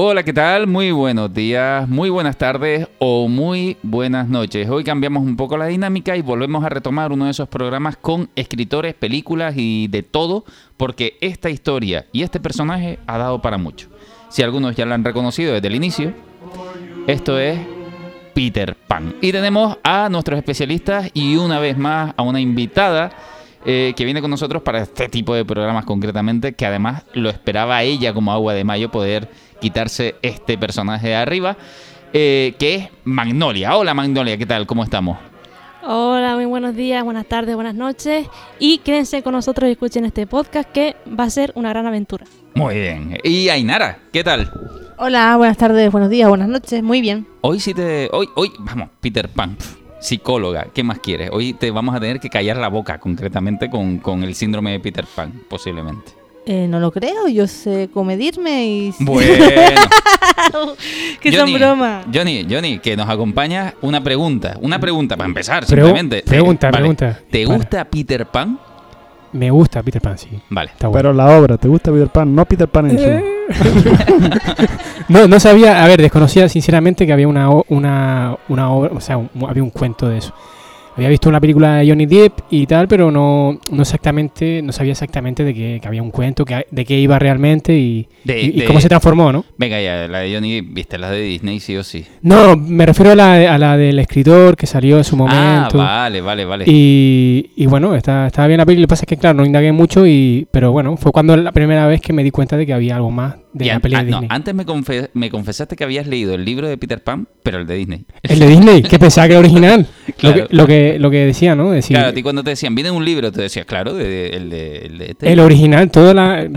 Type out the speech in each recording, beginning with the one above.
Hola, ¿qué tal? Muy buenos días, muy buenas tardes o muy buenas noches. Hoy cambiamos un poco la dinámica y volvemos a retomar uno de esos programas con escritores, películas y de todo, porque esta historia y este personaje ha dado para mucho. Si algunos ya lo han reconocido desde el inicio, esto es Peter Pan. Y tenemos a nuestros especialistas y una vez más a una invitada eh, que viene con nosotros para este tipo de programas concretamente, que además lo esperaba ella como agua de mayo poder quitarse este personaje de arriba, eh, que es Magnolia. Hola Magnolia, ¿qué tal? ¿Cómo estamos? Hola, muy buenos días, buenas tardes, buenas noches y quédense con nosotros y escuchen este podcast que va a ser una gran aventura. Muy bien. Y Ainara, ¿qué tal? Hola, buenas tardes, buenos días, buenas noches, muy bien. Hoy sí te... Hoy, hoy, vamos, Peter Pan, psicóloga, ¿qué más quieres? Hoy te vamos a tener que callar la boca concretamente con, con el síndrome de Peter Pan, posiblemente. Eh, no lo creo, yo sé comedirme y... Bueno. que son bromas. Johnny, Johnny, que nos acompaña una pregunta. Una pregunta para empezar, Pregu- simplemente. pregunta, Vale. pregunta. ¿Te gusta Peter Pan? Me gusta Peter Pan, sí. Vale. Está bueno. Pero la obra, ¿te gusta Peter Pan? No Peter Pan en sí. No, no sabía, a ver, desconocía sinceramente que había una, una, una obra, o sea, un- había un cuento de eso. Había visto una película de Johnny Depp y tal, pero no, no exactamente, no sabía exactamente de que, que había un cuento, que, de qué iba realmente y, De- y- y de- cómo se transformó, ¿no? Venga ya, la de Johnny, viste, la de Disney sí o sí. No, me refiero a la, a la del escritor que salió en su momento. Ah, vale, vale, vale. Y, y bueno, está, estaba bien la película. Lo que pasa es que, claro, no indagué mucho, y pero bueno, fue cuando la primera vez que me di cuenta de que había algo más de Y la an- peli ah, de no, Disney. antes me, confe- me confesaste que habías leído el libro de Peter Pan, pero el de Disney. El de Disney, que pensaba que era original. Claro. Lo, que, lo, que, lo que decía, ¿no? Decir, Claro, a ti cuando te decían, viene un libro, te decías, claro, de, de- el, de, el de este. el original, todo la.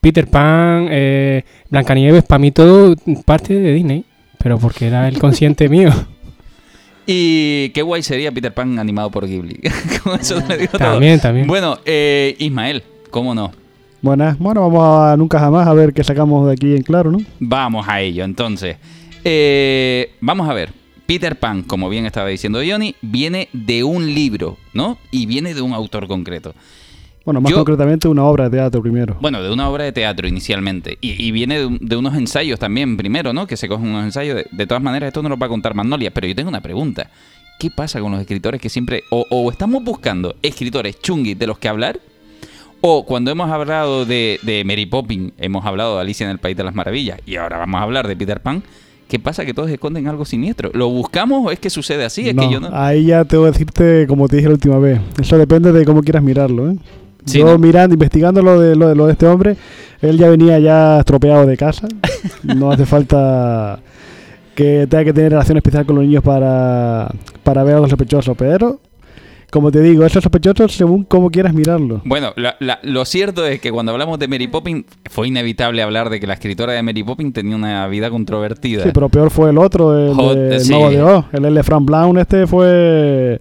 Peter Pan, eh, Blancanieves, para mí todo parte de Disney. Pero porque era el consciente mío. Y qué guay sería Peter Pan animado por Ghibli. Con eso te digo todo. También, también. Bueno, eh, Ismael, ¿cómo no? Buenas, bueno, vamos a nunca jamás a ver qué sacamos de aquí en claro, ¿no? Vamos a ello, entonces. Eh, vamos a ver. Peter Pan, como bien estaba diciendo Johnny, viene de un libro, ¿no? Y viene de un autor concreto. Bueno, más Yo- concretamente una obra de teatro primero. Bueno, de una obra de teatro inicialmente. Y, y viene de, un- de unos ensayos también primero, ¿no? Que se cogen unos ensayos. De, de todas maneras, esto no lo va a contar Magnolia. Pero yo tengo una pregunta. ¿Qué pasa con los escritores que siempre... O, o estamos buscando escritores chungis de los que hablar? O cuando hemos hablado de, de Mary Poppins, hemos hablado de Alicia en el País de las Maravillas. Y ahora vamos a hablar de Peter Pan. ¿Qué pasa? ¿Que todos esconden algo siniestro? ¿Lo buscamos o es que sucede así? Es no, que yo no... ahí ya te voy a decirte como te dije la última vez. Eso depende de cómo quieras mirarlo, ¿eh? Sí, Yo ¿no? mirando, investigando lo de, lo, de, lo de este hombre, él ya venía ya estropeado de casa. no hace falta que tenga que tener relación especial con los niños para, para ver algo sospechoso. Pero, como te digo, eso es sospechoso según cómo quieras mirarlo. Bueno, la- la- lo cierto es que cuando hablamos de Mary Poppins, fue inevitable hablar de que la escritora de Mary Poppins tenía una vida controvertida. Sí, pero peor fue el otro, el, Jod- de- el sí. mago de Oz. El, el de Frank Brown, este fue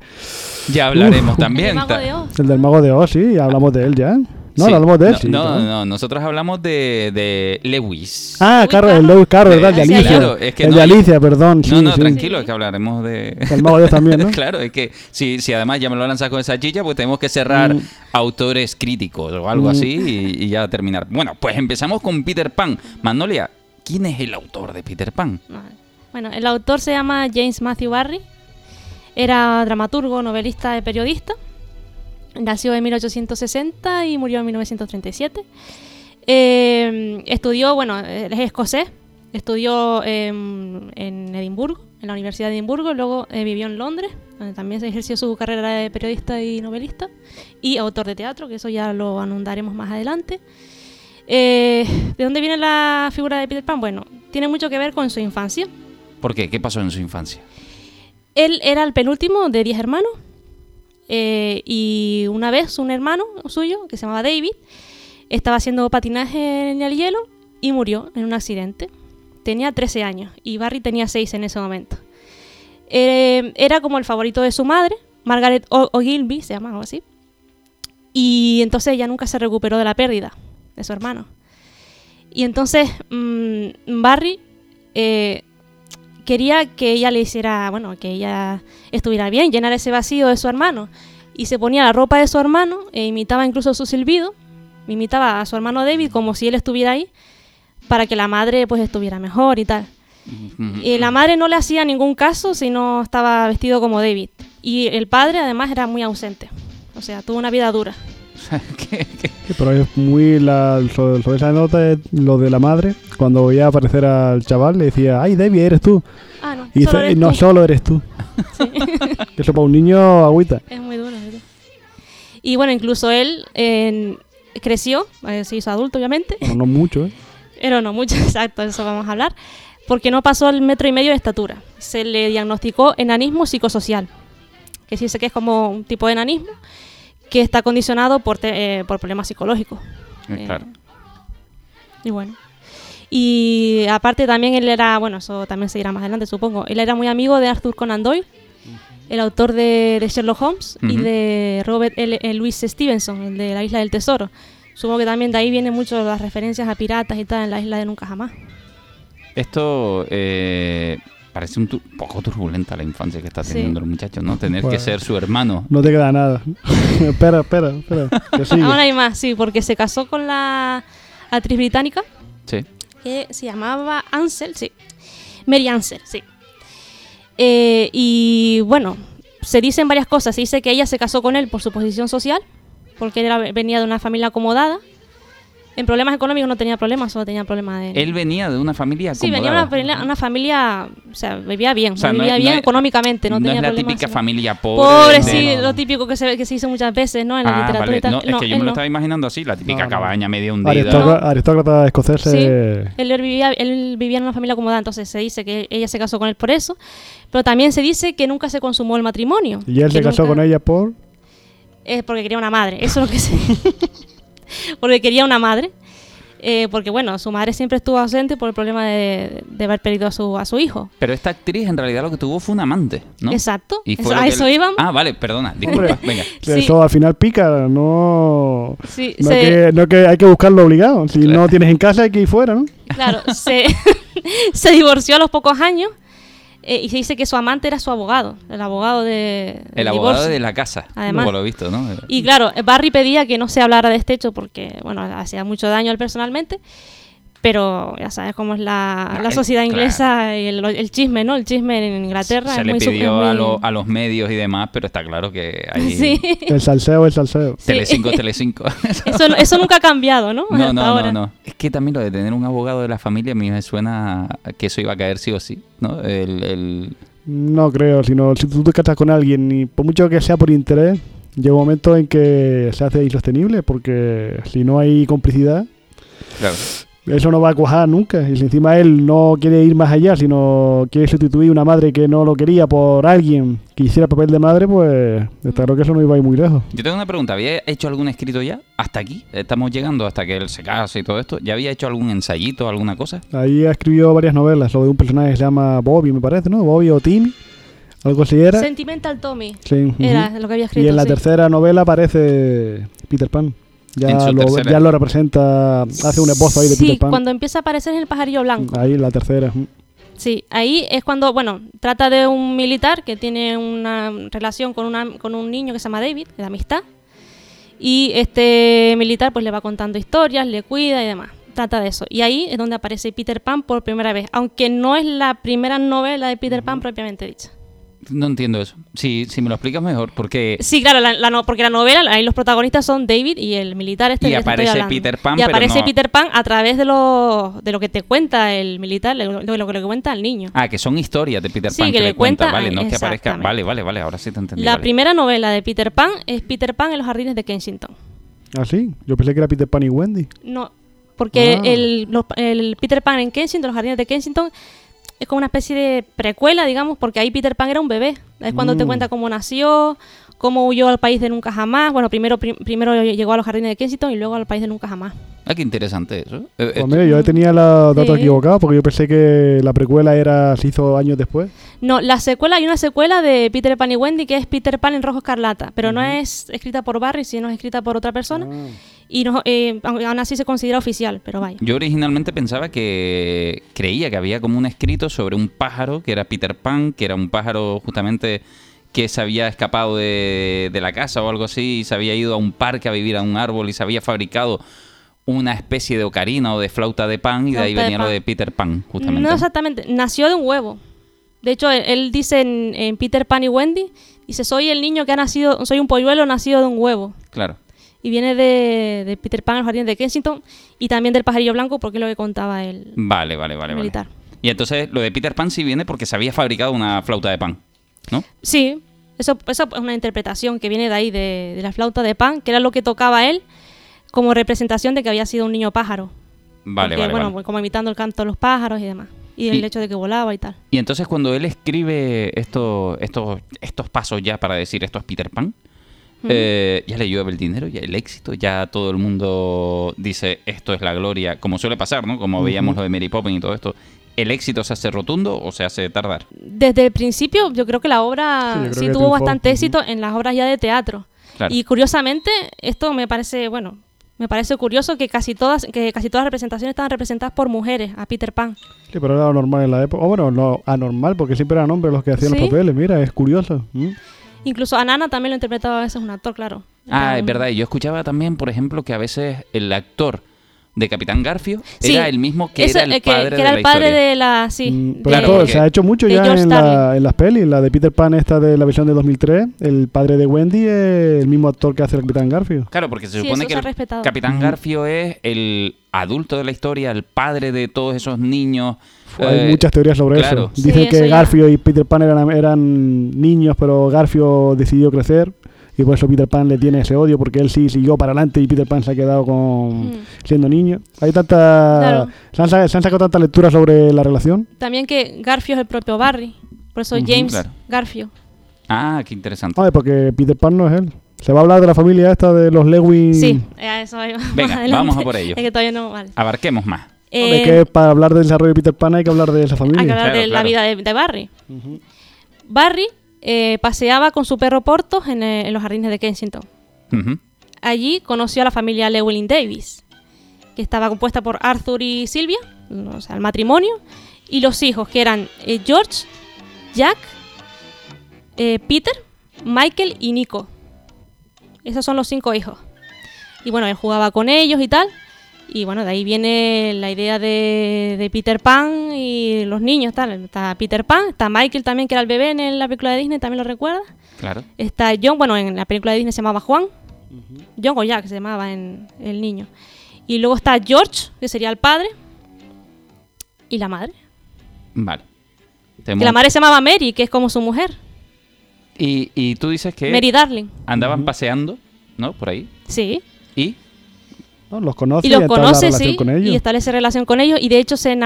Ya hablaremos Uf. también. El mago de Oz. el del mago de Oz, sí, hablamos de él ya. No, Sí. hablamos de él, no, sí. no, nosotros hablamos de, de Lewis. Ah, Carlos, el. Lewis Carroll, ¿verdad? De Alicia. claro, es que el no- de Alicia, perdón. no, sí, no, sí. tranquilo, es que hablaremos de... El mago de Oz también, ¿no? claro, es que si, si además ya me lo lanzas con esa chicha, pues tenemos que cerrar Mm. autores críticos o algo Mm. así y, y ya terminar. Bueno, pues empezamos con Peter Pan. Magnolia, ¿quién es el autor de Peter Pan? Bueno, el autor se llama James Matthew Barry. Era dramaturgo, novelista y periodista. Nació en 1860 y murió en 1937. Eh, estudió, bueno, es escocés. Estudió em, en Edimburgo, en la Universidad de Edimburgo. Luego eh, vivió en Londres, donde también se ejerció su carrera de periodista y novelista. Y autor de teatro, que eso ya lo anundaremos más adelante. Eh, ¿De dónde viene la figura de Peter Pan? Bueno, tiene mucho que ver con su infancia. ¿Por qué? ¿Qué pasó en su infancia? Él era el penúltimo de 10 hermanos. Eh, y una vez un hermano suyo, que se llamaba David, estaba haciendo patinaje en el hielo y murió en un accidente. Tenía 13 años y Barry tenía 6 en ese momento. Eh, era como el favorito de su madre, Margaret O- Ogilvy, se llama algo así. Y entonces ella nunca se recuperó de la pérdida de su hermano. Y entonces mm, Barry eh, quería que ella le hiciera, bueno, que ella estuviera bien, llenar ese vacío de su hermano. Y se ponía la ropa de su hermano e imitaba incluso su silbido. Imitaba a su hermano David como si él estuviera ahí para que la madre pues estuviera mejor y tal. Y la madre no le hacía ningún caso si no estaba vestido como David. Y el padre además era muy ausente. O sea, tuvo una vida dura. ¿Qué- qué? Sí, Pero es muy la, sobre, sobre esa nota es lo de la madre. Cuando veía aparecer al chaval le decía, ay David, eres tú. Ah, no, Y solo dice, eres no tú". solo eres tú. Que eso para un niño agüita. Es muy duro, ¿verdad? Y bueno, incluso él eh, creció, eh, se hizo adulto obviamente, Bueno, no mucho, ¿eh? pero no mucho, exacto, eso vamos a hablar, porque no pasó el metro y medio de estatura. Se le diagnosticó enanismo psicosocial, que sí sé que es como un tipo de enanismo que está condicionado por, te- eh, por problemas psicológicos. Eh, Eh, Claro. Y bueno. Y aparte también él era, bueno, eso también se dirá más adelante, supongo. Él era muy amigo de Arthur Conan Doyle, el autor de, de Sherlock Holmes, y de Robert L. eh, Louis Stevenson, el de La Isla del Tesoro. Supongo que también de ahí vienen mucho las referencias a piratas y tal en la Isla de Nunca Jamás. Esto eh, parece un tu- poco turbulenta la infancia que está Sí. teniendo el muchacho, ¿no? Tener que ser su hermano. No te queda nada. espera, espera, espera. Que sigue. Aún hay más, sí, porque se casó con la actriz británica Sí. que se llamaba Ansel, sí. Mary Ansel, sí. Eh, y bueno, se dicen varias cosas. Se dice que ella se casó con él por su posición social, porque él era- venía de una familia acomodada. En problemas económicos no tenía problemas, solo tenía problemas de... Él venía de una familia sí, venía de una, familia- una familia, o sea, vivía bien, O sea, no vivía es- no bien es- económicamente, no, no tenía es la problemas. típica ¿no? familia pobre. Pobre, sí, no. lo típico que se, que se hizo muchas veces, ¿no? En la Ah, literatura vale. No, es que yo me lo no. estaba imaginando así, la típica No, no. cabaña medio hundida. Aristócrata, aristócrata escocés. Sí. eh, Él vivía, él vivía en una familia acomodada, entonces se dice que ella se casó con él por eso, pero también se dice que nunca se consumó el matrimonio. Y él se casó nunca- con ella por... Es porque quería una madre, eso es lo que sé. porque quería una madre, eh, porque bueno, su madre siempre estuvo ausente por el problema de, de haber perdido a su, a su hijo. Pero esta actriz en realidad lo que tuvo fue un amante, ¿no? Exacto, Y eso- a eso él- iban. Ah, vale, perdona, disculpa. Venga. Sí. Eso al final pica, no... Sí, No, se- que, no que hay que buscarlo obligado. Si Claro. no tienes en casa hay que ir fuera, ¿no? Claro, se, se divorció a los pocos años eh, y se dice que su amante era su abogado, el abogado de, El abogado divorcio. de la casa, Además. por lo visto, ¿no? Y claro, Barry pedía que no se hablara de este hecho porque, bueno, hacía mucho daño a él personalmente. Pero ya sabes cómo es la, la Ah, sociedad claro. inglesa y el, el chisme, ¿no? El chisme en Inglaterra Se es le muy pidió a, lo- a los medios y demás, pero está claro que hay Sí. El salseo, el salseo. Sí. Telecinco, Telecinco. Eso, eso nunca ha cambiado, ¿no? No, no, ahora. no, no. Es que también lo de tener un abogado de la familia a mí me suena a que eso iba a caer sí o sí, ¿no? El, el- No creo, sino si tú te casas con alguien y por mucho que sea por interés, llega un momento en que se hace insostenible porque si no hay complicidad, Claro. Eso no va a cuajar nunca. Y si encima él no quiere ir más allá, sino quiere sustituir una madre que no lo quería por alguien que hiciera el papel de madre, pues está claro que eso no iba a ir muy lejos. Yo tengo una pregunta. ¿Había hecho algún escrito ya? ¿Hasta aquí? Estamos llegando hasta que él se casa y todo esto. ¿Ya había hecho algún ensayito, alguna cosa? Ahí escribió varias novelas, lo de un personaje que se llama Bobby, me parece, ¿no? Bobby o Timmy, algo así era. Sentimental Tommy Sí, era lo que había escrito. Y en la sí. tercera novela aparece Peter Pan. Ya En su lo, tercera. ya lo representa, hace un esbozo ahí de Sí, Peter Pan. cuando empieza a aparecer en el pajarillo blanco. Ahí la tercera. Sí, ahí es cuando, bueno, trata de un militar que tiene una relación con, una, con un niño que se llama David, de amistad. Y este militar pues le va contando historias, le cuida y demás. Trata de eso. Y ahí es donde aparece Peter Pan por primera vez, aunque no es la primera novela de Peter Pan propiamente dicha. No entiendo eso. Si, si me lo explicas mejor, porque... Sí, claro, la, la no- porque la novela, ahí los protagonistas son David y el militar este. Y aparece. Peter Pan, Y pero aparece no- Peter Pan a través de lo, de lo que te cuenta el militar, de lo, de lo que le cuenta al niño. Ah, que son historias de Peter Sí, Pan que que, le cuenta, cuenta, vale, no que aparezca. Vale, vale, vale, ahora sí te entendí. La vale. primera novela de Peter Pan es Peter Pan en los jardines de Kensington. Ah, sí. Yo pensé que era Peter Pan y Wendy. No, porque Ah. el, los- el Peter Pan en Kensington, los jardines de Kensington, es como una especie de precuela, digamos, porque ahí Peter Pan era un bebé. Es cuando te Mm. cuenta cómo nació, cómo huyó al país de nunca jamás. Bueno, primero, prim- primero llegó a los jardines de Kensington y luego al país de nunca jamás. Ah, qué interesante eso. Eh, Pues eh, mira, yo tenía los datos Sí. equivocados porque yo pensé que la precuela era se hizo años después. No, la secuela, hay una secuela de Peter Pan y Wendy que es Peter Pan en rojo escarlata, pero no es escrita por Barry, sino es escrita por otra persona. Ah. Y no, eh, aún así se considera oficial, pero vaya. Yo originalmente pensaba que creía que había como un escrito sobre un pájaro que era Peter Pan, que era un pájaro justamente que se había escapado de, de la casa o algo así y se había ido a un parque a vivir a un árbol y se había fabricado una especie de ocarina o de flauta de pan y de ahí de venía lo de Peter Pan, justamente. No exactamente, nació de un huevo. De hecho, él, él dice en, en Peter Pan y Wendy, dice, soy el niño que ha nacido, soy un polluelo nacido de un huevo. Claro. Y viene de, de Peter Pan, el jardín de Kensington, y también del pajarillo blanco, porque es lo que contaba el Vale, vale, vale, vale. militar. Y entonces lo de Peter Pan sí viene porque se había fabricado una flauta de pan, ¿no? Sí, eso, eso es una interpretación que viene de ahí, de, de la flauta de pan, que era lo que tocaba él como representación de que había sido un niño pájaro. Vale, Porque, vale, bueno, vale. como imitando el canto de los pájaros y demás. Y el Y- hecho de que volaba y tal. Y entonces cuando él escribe esto, estos, estos pasos ya para decir esto es Peter Pan, eh, ya le llueve el dinero, ya el éxito, ya todo el mundo dice esto es la gloria, como suele pasar, ¿no? Como veíamos lo de Mary Poppins y todo esto. ¿El éxito se hace rotundo o se hace tardar? Desde el principio, yo creo que la obra sí, tuvo triunfó. bastante éxito en las obras ya de teatro. Claro. Y curiosamente, esto me parece, bueno, me parece curioso que casi todas, que casi todas las representaciones estaban representadas por mujeres a Peter Pan. Sí, pero era normal en la época. O bueno, no anormal, porque siempre eran hombres los que hacían Sí. los papeles. Mira, es curioso. ¿Mm? Incluso a Nana también lo interpretaba a veces un actor, claro. Ah, es verdad. Y yo escuchaba también, por ejemplo, que a veces el actor de Capitán Garfio Sí, era el mismo que era el eh, que- padre que de era la el padre historia. de la, sí, Mm, pero todo, se ha hecho mucho ya en, la, en las pelis. La de Peter Pan, esta de la versión de 2003, el padre de Wendy es el mismo actor que hace el Capitán Garfio. Claro, porque se supone que se ha el respetado. Capitán. Garfio es el adulto de la historia, el padre de todos esos niños. Hay Eh, muchas teorías sobre claro. eso. Dicen Sí, que eso. Garfio y Peter Pan eran, eran niños, pero Garfio decidió crecer. Y por eso Peter Pan le tiene ese odio, porque él sí siguió para adelante y Peter Pan se ha quedado con Mm. siendo niño. Hay tanta. Claro. Se, han, sa- se han sacado tanta lectura sobre la relación. También que Garfio es el propio Barry. Por eso James claro. Garfio. Ah, qué interesante. Ay, porque Peter Pan no es él. Se va a hablar de la familia esta de los Lewin. Sí, a eso Venga, adelante. vamos a por ello. Es que todavía no, vale. Abarquemos más. De Eh, que para hablar del desarrollo de Peter Pan hay que hablar de esa familia. hay que hablar Claro, de la vida de, de Barry. Barry eh, paseaba con su perro Portos en, eh, en los jardines de Kensington. Allí conoció a la familia Llewellyn Davis, que estaba compuesta por Arthur y Silvia, o sea, el matrimonio, y los hijos, que eran eh, George, Jack, eh, Peter, Michael y Nico. Esos son los cinco hijos. Y bueno, él jugaba con ellos y tal. Y bueno, de ahí viene la idea de, de Peter Pan y los niños. Tal. Está Peter Pan, está Michael también, que era el bebé en la película de Disney, también lo recuerda. Claro. Está John, bueno, en la película de Disney se llamaba Juan. John o Jack se llamaba en el niño. Y luego está George, que sería el padre. Y la madre. Vale. Que la madre se llamaba Mary, que es como su mujer. Y, y tú dices que Mary Darling. andaban paseando, ¿no? Por ahí. Sí. Y ¿no? Los conoce Y los conoce, sí. con ellos. Y establece relación con ellos. Y de hecho se,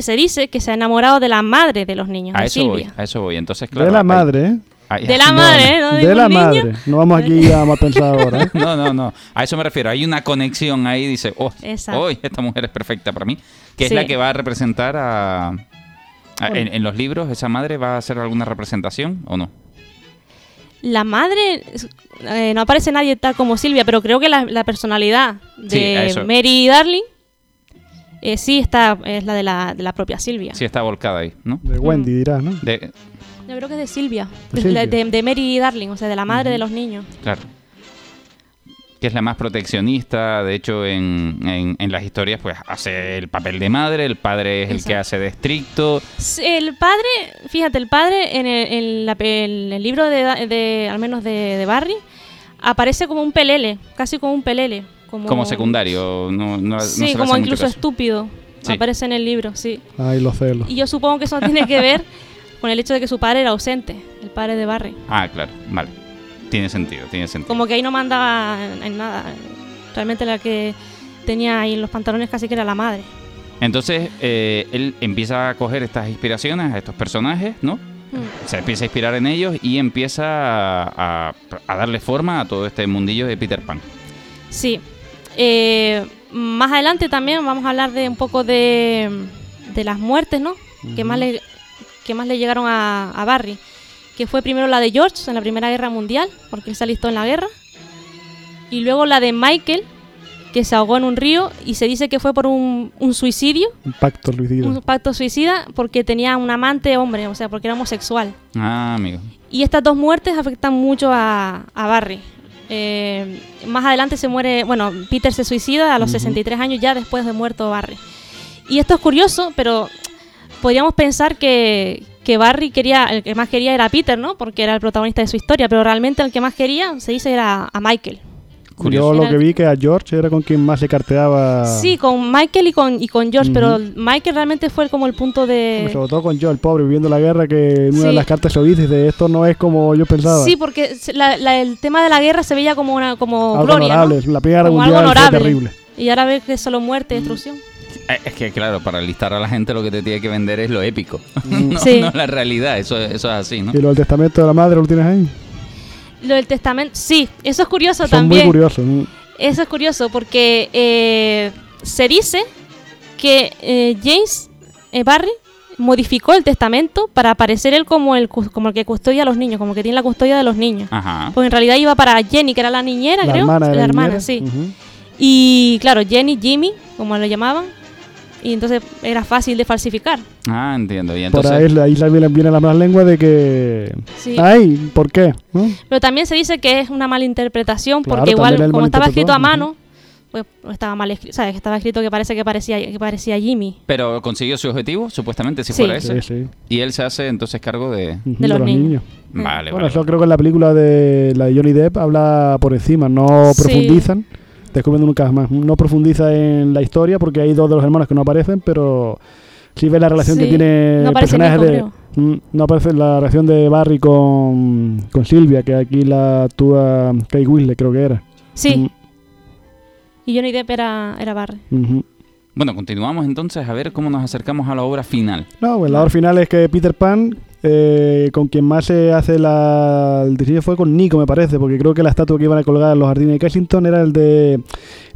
se dice que se ha enamorado de la madre de los niños, a de eso voy, a eso voy. Entonces, claro. de la madre, ¿eh? ahí- De la No, madre, ¿eh? No de ningún la niño. madre. No vamos aquí a mal pensar ahora. ¿eh? No, no, no. A eso me refiero. Hay una conexión ahí. Dice, oh, Exacto. oh, esta mujer es perfecta para mí. Que Sí. es la que va a representar a... a- Bueno. en, en los libros, ¿esa madre va a hacer alguna representación o no? La madre, eh, no aparece nadie tal como Silvia, pero creo que la, la personalidad Sí, de eso. Mary Darling eh, sí está, es la de la, de la propia Silvia. Sí está volcada ahí, ¿no? De Wendy dirás, ¿no? De, Yo creo que es de Silvia, De Silvia. de- de Mary Darling, o sea, de la madre de los niños. claro. Que es la más proteccionista. De hecho, en, en- en las historias, pues hace el papel de madre. El padre es el que hace de estricto. El padre, fíjate, el padre en el, en la pe- en el libro de, de- al menos de, de Barry, aparece como un pelele, casi como un pelele. Como, Como secundario. No, no, no se Sí, como incluso caso. estúpido. Sí. Aparece en el libro, sí. Ay, los celos. Y yo supongo que eso tiene que ver con el hecho de que su padre era ausente, el padre de Barry. Ah, claro. Vale. Tiene sentido, tiene sentido. Como que ahí no mandaba en, nada. Realmente la que tenía ahí en los pantalones casi que era la madre. Entonces, eh, él empieza a coger estas inspiraciones a estos personajes, ¿no? Mm. Se empieza a inspirar en ellos y empieza a, a- a darle forma a todo este mundillo de Peter Pan. Sí. Eh, más adelante también vamos a hablar de un poco de, de las muertes, ¿no? que, más le, que más le llegaron a, a Barry. Que fue primero la de George en la Primera Guerra Mundial, porque él se alistó en la guerra. Y luego la de Michael, que se ahogó en un río y se dice que fue por un, un suicidio, Un pacto suicida. un pacto suicida, porque tenía un amante hombre, o sea, porque era homosexual. Ah, amigo. Y estas dos muertes afectan mucho a, a Barry. Eh, más adelante se muere, bueno, Peter se suicida a los Ujú. 63 años ya después de muerto Barry. Y esto es curioso, pero podríamos pensar que, que Barry quería, el que más quería era Peter, ¿no? Porque era el protagonista de su historia, pero realmente el que más quería, se dice, era a Michael. Curioso. Yo lo que vi que a George era con quien más se carteaba. Sí, con Michael y con, y con George, Ujú. pero Michael realmente fue como el punto de... Sobre todo con Joe, el pobre, viviendo la guerra, que en una de Sí. las cartas se lo dice, dice, esto no es como yo pensaba. Sí, porque la- la- el tema de la guerra se veía como una como algo gloria, ¿no? honorable. La Primera Guerra Como algo Mundial fue honorable. terrible. Y ahora ves que es solo muerte y destrucción. Es que, claro, para listar a la gente lo que te tiene que vender es lo épico. Mm. no, Sí. no la realidad. Eso, eso es así, ¿no? Y lo del testamento de la madre lo tienes ahí. Lo del testamento, sí, eso es curioso Son muy también. curiosos. ¿no? Eso es curioso porque eh, se dice que eh, James eh, Barry modificó el testamento para aparecer él como el, como el que custodia a los niños, como el que tiene la custodia de los niños. Ajá. Porque en realidad iba para Jenny, que era la niñera, La creo. hermana de la la hermana, niñera. sí. Y claro, Jenny, Jimmy, como lo llamaban. Y entonces era fácil de falsificar. Ah, entiendo. Y Por entonces, ahí, ahí también viene la mala lengua de que. Sí. Ay, ¿por qué? ¿No? Pero también se dice que es una mala interpretación Claro, porque igual como estaba escrito a mano, pues estaba mal escrito, ¿sabes? Que estaba escrito que parece que parecía que parecía Jimmy. pero consiguió su objetivo, supuestamente, si Sí. fuera ese. Sí, sí. Y él se hace entonces cargo de... Ujú, De los niños. Vale, Bueno, vale. eso creo que en la película de la de Johnny Depp habla por encima, no Sí. profundizan. Descubriendo nunca más. No profundiza en la historia porque hay dos de los hermanos que no aparecen, pero sí ves la relación que tiene No personajes Nico, de. creo. Mm, No aparece la relación de Barry con, con Silvia, que aquí la actúa Kate Winslet, creo que era. Sí, y Johnny Depp era, era Barry. Mm. Bueno, continuamos entonces a ver cómo nos acercamos a la obra final. No, pues la hora final es que Peter Pan, eh, con quien más se hace la, el diseño fue con Nico, me parece, porque creo que la estatua que iban a colgar en los jardines de Kensington era el de...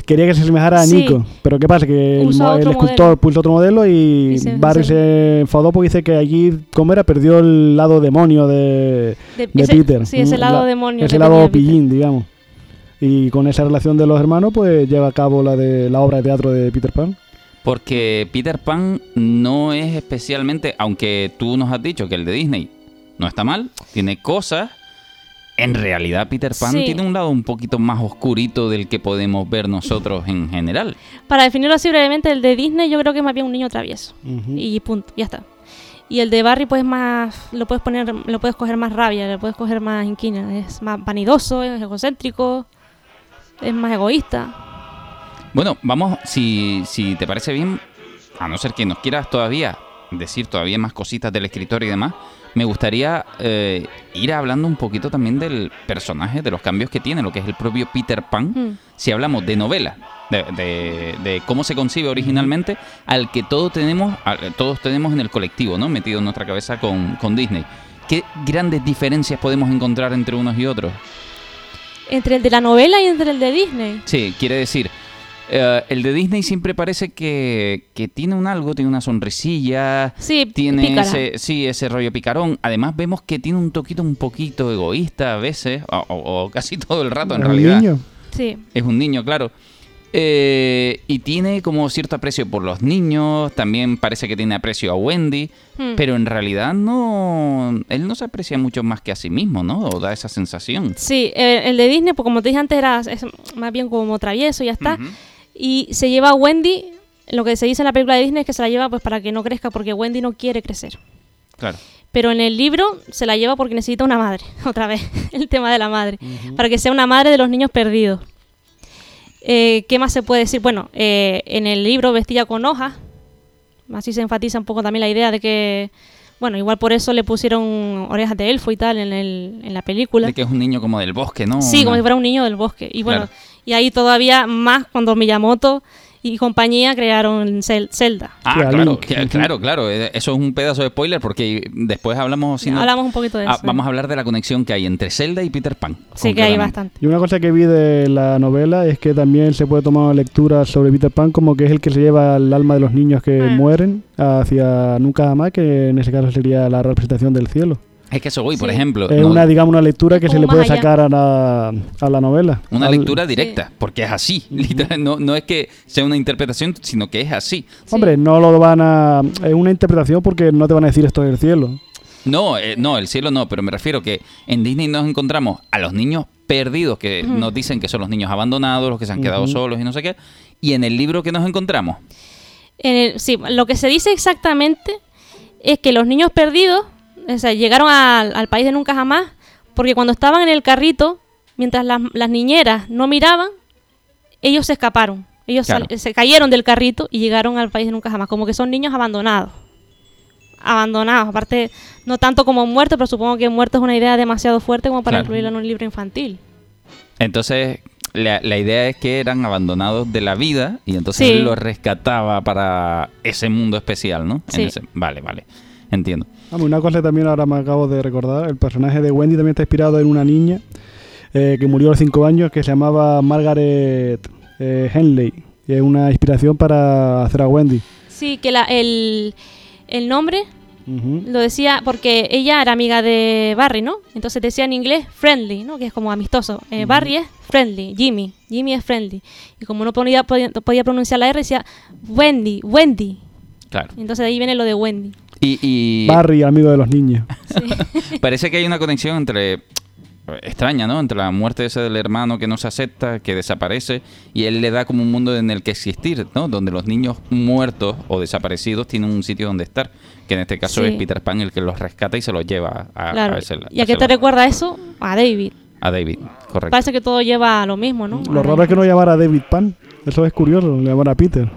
Quería que se asemejara a Sí. Nico, pero ¿qué pasa? Que el, escultor puso otro modelo y, Y se- Barry se- se enfadó porque dice que allí, como era, perdió el lado demonio de, De, de ese- Peter. Sí, ese Mm, lado la- demonio. ese lado pillín, digamos. Y con esa relación de los hermanos, pues lleva a cabo la de la obra de teatro de Peter Pan. Porque Peter Pan no es especialmente, aunque tú nos has dicho que el de Disney no está mal, tiene cosas. En realidad Peter Pan Sí. tiene un lado un poquito más oscurito del que podemos ver nosotros en general. Para definirlo así brevemente, el de Disney yo creo que es más bien un niño travieso. Y punto, ya está. Y el de Barry pues más lo puedes poner lo puedes coger más rabia, le puedes coger más inquina, es más vanidoso, es egocéntrico, es más egoísta. Bueno, vamos, si, si te parece bien, a no ser que nos quieras todavía decir todavía más cositas del escritor y demás, me gustaría eh, ir hablando un poquito también del personaje, de los cambios que tiene, lo que es el propio Peter Pan, Mm. si hablamos de novela, de, de- de cómo se concibe originalmente, al que todos tenemos, al- todos tenemos en el colectivo, ¿no? Metido en nuestra cabeza con, con Disney. ¿Qué grandes diferencias podemos encontrar entre unos y otros? Entre el de la novela y entre el de Disney. Sí, quiere decir, eh, el de Disney siempre parece que, que tiene un algo, tiene una sonrisilla, Sí, tiene pícara. ese, sí, ese rollo picarón. Además vemos que tiene un toquito un poquito egoísta a veces, o, o- o casi todo el rato en ¿Es un realidad. niño? Sí. Es un niño, claro. Eh, y tiene como cierto aprecio por los niños, también parece que tiene aprecio a Wendy, Hmm. pero en realidad no, él no se aprecia mucho más que a sí mismo, ¿no? O da esa sensación. Sí, el, el de Disney, pues como te dije antes, era es más bien como travieso y ya está. Y se lleva a Wendy, lo que se dice en la película de Disney es que se la lleva pues para que no crezca porque Wendy no quiere crecer. Claro. Pero en el libro se la lleva porque necesita una madre, otra vez, el tema de la madre, para que sea una madre de los niños perdidos. Eh, ¿Qué más se puede decir? Bueno, eh, en el libro vestía con hojas, así se enfatiza un poco también la idea de que, bueno, igual por eso le pusieron orejas de elfo y tal en, el, en la película. De que es un niño como del bosque, ¿no? Sí, como si fuera un niño del bosque. Y bueno, Claro. Y ahí todavía más cuando Miyamoto y compañía crearon Zel- Zelda. Ah, claro, claro, claro. eh, Eso es un pedazo de spoiler porque después hablamos... si no- Hablamos un poquito de ah, eso. vamos a hablar de la conexión que hay entre Zelda y Peter Pan. Sí, que hay bastante. Y una cosa que vi de la novela es que también se puede tomar una lectura sobre Peter Pan como que es el que se lleva el alma de los niños que Ah. mueren hacia nunca jamás, que en ese caso sería la representación del cielo. Es que eso voy, por ejemplo. Es no- una, digamos, una lectura que se le puede allá. sacar a la, a la novela. Una Al- lectura directa, porque es así. literal, no, no es que sea una interpretación, sino que es así. Sí. Hombre, no lo van a... Es una interpretación porque no te van a decir esto es el cielo. No, eh, no, el cielo no, pero me refiero que en Disney nos encontramos a los niños perdidos, que nos dicen que son los niños abandonados, los que se han quedado solos y no sé qué. Y en el libro que nos encontramos, En el- sí, lo que se dice exactamente es que los niños perdidos o sea, llegaron al, al país de nunca jamás porque cuando estaban en el carrito, mientras las, las niñeras no miraban, ellos se escaparon. Ellos Claro. se cayeron del carrito y llegaron al país de nunca jamás, como que son niños abandonados. Abandonados, aparte, no tanto como muertos, pero supongo que muertos es una idea demasiado fuerte como para Claro. incluirlo en un libro infantil. entonces la, la idea es que eran abandonados de la vida y entonces Sí. él los rescataba para ese mundo especial, ¿no? En Sí. ese- vale, vale, entiendo. Una cosa también ahora me acabo de recordar, el personaje de Wendy también está inspirado en una niña eh, que murió a los 5 años que se llamaba Margaret eh, Henley. Y es una inspiración para hacer a Wendy. Sí, que la, el, el nombre. Lo decía porque ella era amiga de Barry, ¿no? Entonces decía en inglés friendly, ¿no? Que es como amistoso. Eh, Barry es friendly, Jimmy, Jimmy es friendly. Y como no podía, podía, podía pronunciar la R, decía Wendy, Wendy. Claro. Entonces de ahí viene lo de Wendy. Y, y Barry, amigo de los niños. parece que hay una conexión entre extraña, ¿no? Entre la muerte ese del hermano que no se acepta, que desaparece, y él le da como un mundo en el que existir, ¿no? Donde los niños muertos o desaparecidos tienen un sitio donde estar, que en este caso Sí. es Peter Pan el que los rescata y se los lleva a, claro. a ese- ¿Y a qué te recuerda eso? A David. A David, correcto. Parece que todo lleva a lo mismo, ¿no? Lo raro es que no llamara a David Pan. Eso es curioso, le llamara a Peter.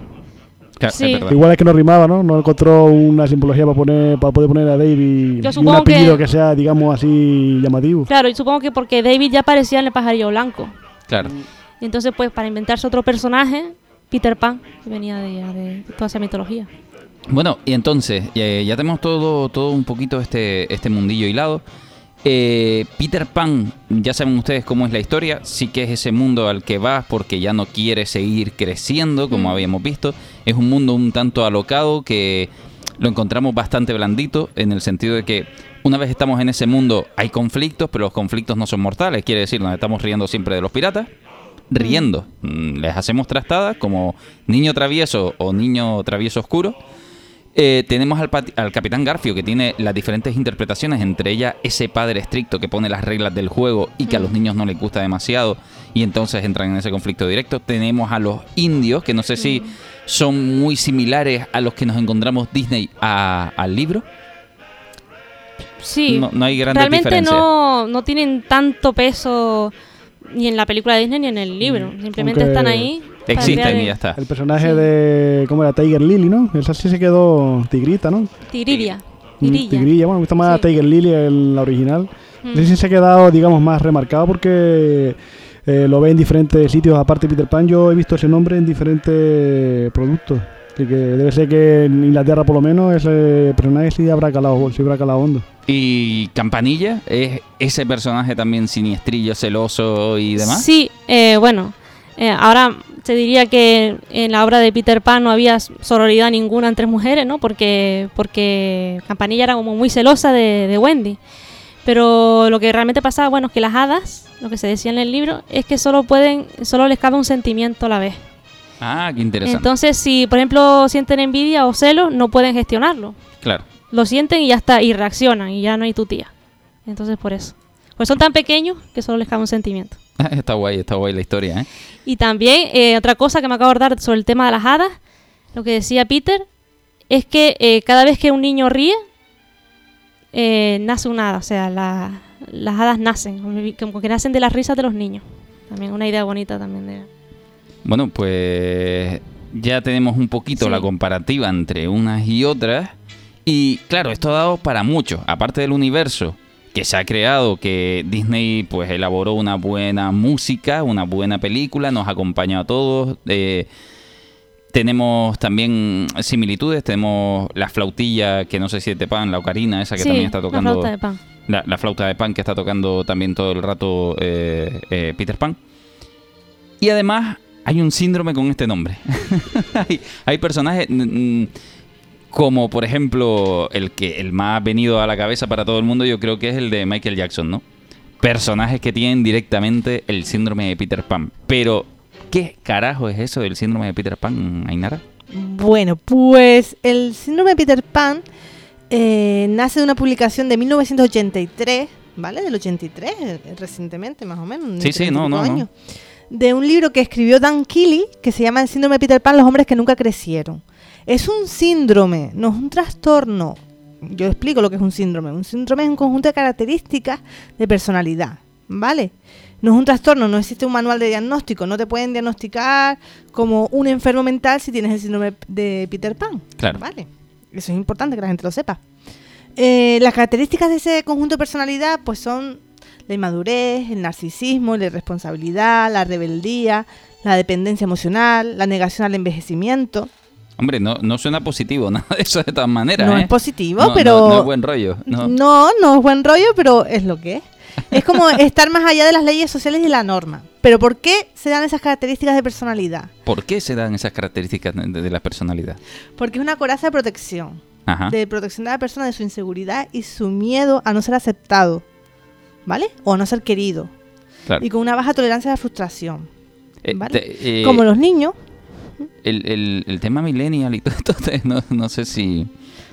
Claro, Sí. Igual es que no rimaba, ¿no? No encontró una simbología para poner para poder poner a David Yo y un apellido que- que... sea, digamos, así llamativo. Claro, y supongo que porque David ya aparecía en el pajarillo blanco. Claro. Y entonces, pues, para inventarse otro personaje, Peter Pan, que venía de, de toda esa mitología. Bueno, y entonces, eh, ya tenemos todo, todo un poquito este, este mundillo hilado. Eh, Peter Pan, ya saben ustedes cómo es la historia, sí que es ese mundo al que vas porque ya no quiere seguir creciendo, como Mm. habíamos visto. Es un mundo un tanto alocado que lo encontramos bastante blandito en el sentido de que una vez estamos en ese mundo hay conflictos, pero los conflictos no son mortales, quiere decir, nos estamos riendo siempre de los piratas. Riendo, Mm, les hacemos trastadas como niño travieso o niño travieso oscuro. Eh, tenemos al, Capitán Garfio que tiene las diferentes interpretaciones, entre ellas ese padre estricto que pone las reglas del juego y que a los niños no les gusta demasiado y entonces entran en ese conflicto directo. Tenemos a los indios, que no sé si son muy similares a los que nos encontramos Disney a- al libro. Sí, No, no hay grandes realmente diferencias. no, no tienen tanto peso ni en la película de Disney ni en el libro. Simplemente Aunque están ahí. Existen y ya está. El personaje Sí. de. ¿Cómo era? Tiger Lily, ¿no? Esa sí se quedó tigrita, ¿no? Tiriria. Mm, Tirilla. Tigrilla, bueno, me gusta más Sí. Tiger Lily en la original. Mm. Ese sí se ha quedado, digamos, más remarcado porque eh, lo ve en diferentes sitios. Aparte de Peter Pan, yo he visto ese nombre en diferentes productos. Así que debe ser que en Inglaterra, por lo menos, ese personaje sí habrá calado, sí habrá calado hondo. Y Campanilla es ese personaje también siniestrillo, celoso y demás. Sí, eh, bueno, eh, ahora se diría que en la obra de Peter Pan no había sororidad ninguna entre mujeres, ¿no? Porque, porque Campanilla era como muy celosa de, de Wendy. Pero lo que realmente pasaba, bueno, es que las hadas, lo que se decía en el libro, es que solo pueden, solo les cabe un sentimiento a la vez. Ah, qué interesante. Entonces, si por ejemplo sienten envidia o celos, no pueden gestionarlo. claro. Lo sienten y ya está, y reaccionan, y ya no hay tu tía. Entonces, por eso. Pues son tan pequeños que solo les cabe un sentimiento. Está guay, está guay la historia, ¿eh? Y también, eh, otra cosa que me acabo de acordar sobre el tema de las hadas, lo que decía Peter, es que eh, cada vez que un niño ríe, eh, nace una hada. O sea, la- las hadas nacen, como que nacen de las risas de los niños. También una idea bonita también de... Bueno, pues ya tenemos un poquito Sí. la comparativa entre unas y otras. Y claro, esto ha dado para mucho. Aparte del universo que se ha creado, que Disney pues elaboró una buena música, una buena película, nos acompañó a todos. eh, tenemos también similitudes, tenemos la flautilla, que no sé si es de pan, la ocarina, esa que Sí, también está la tocando. flauta de pan. La, la flauta de pan que está tocando también todo el rato eh, eh, Peter Pan. Y además hay un síndrome con este nombre. hay, hay personajes como por ejemplo el que el más venido a la cabeza para todo el mundo yo creo que es el de Michael Jackson, ¿no? Personajes que tienen directamente el síndrome de Peter Pan. Pero, ¿qué carajo es eso del síndrome de Peter Pan, Ainara? Bueno, pues el síndrome de Peter Pan eh, nace de una publicación de 1983 ¿vale? Del 83, eh, recientemente más o menos. Sí, sí, no, 35 no, De un libro que escribió Dan Keeley que se llama El síndrome de Peter Pan, los hombres que nunca crecieron. Es un síndrome, no es un trastorno. Yo explico lo que es un síndrome. Un síndrome es un conjunto de características de personalidad, ¿vale? No es un trastorno, no existe un manual de diagnóstico. No te pueden diagnosticar como un enfermo mental si tienes el síndrome de Peter Pan. Claro. ¿Vale? Eso es importante que la gente lo sepa. Eh, las características de ese conjunto de personalidad pues son la inmadurez, el narcisismo, la irresponsabilidad, la rebeldía, la dependencia emocional, la negación al envejecimiento. Hombre, no, no suena positivo nada de eso de todas maneras. no ¿eh? es positivo, No, pero... No, no es buen rollo. No. No, no es buen rollo, pero es lo que es. Es como estar más allá de las leyes sociales y la norma. Pero ¿por qué se dan esas características de personalidad? ¿Por qué se dan esas características de, de la personalidad? Porque es una coraza de protección. Ajá. De protección de la persona de su inseguridad y su miedo a no ser aceptado. ¿Vale? O a no ser querido. claro. Y con una baja tolerancia a la frustración. Eh, ¿vale? te- eh, Como los niños. El, el- el tema millennial y todo esto, no, no sé si...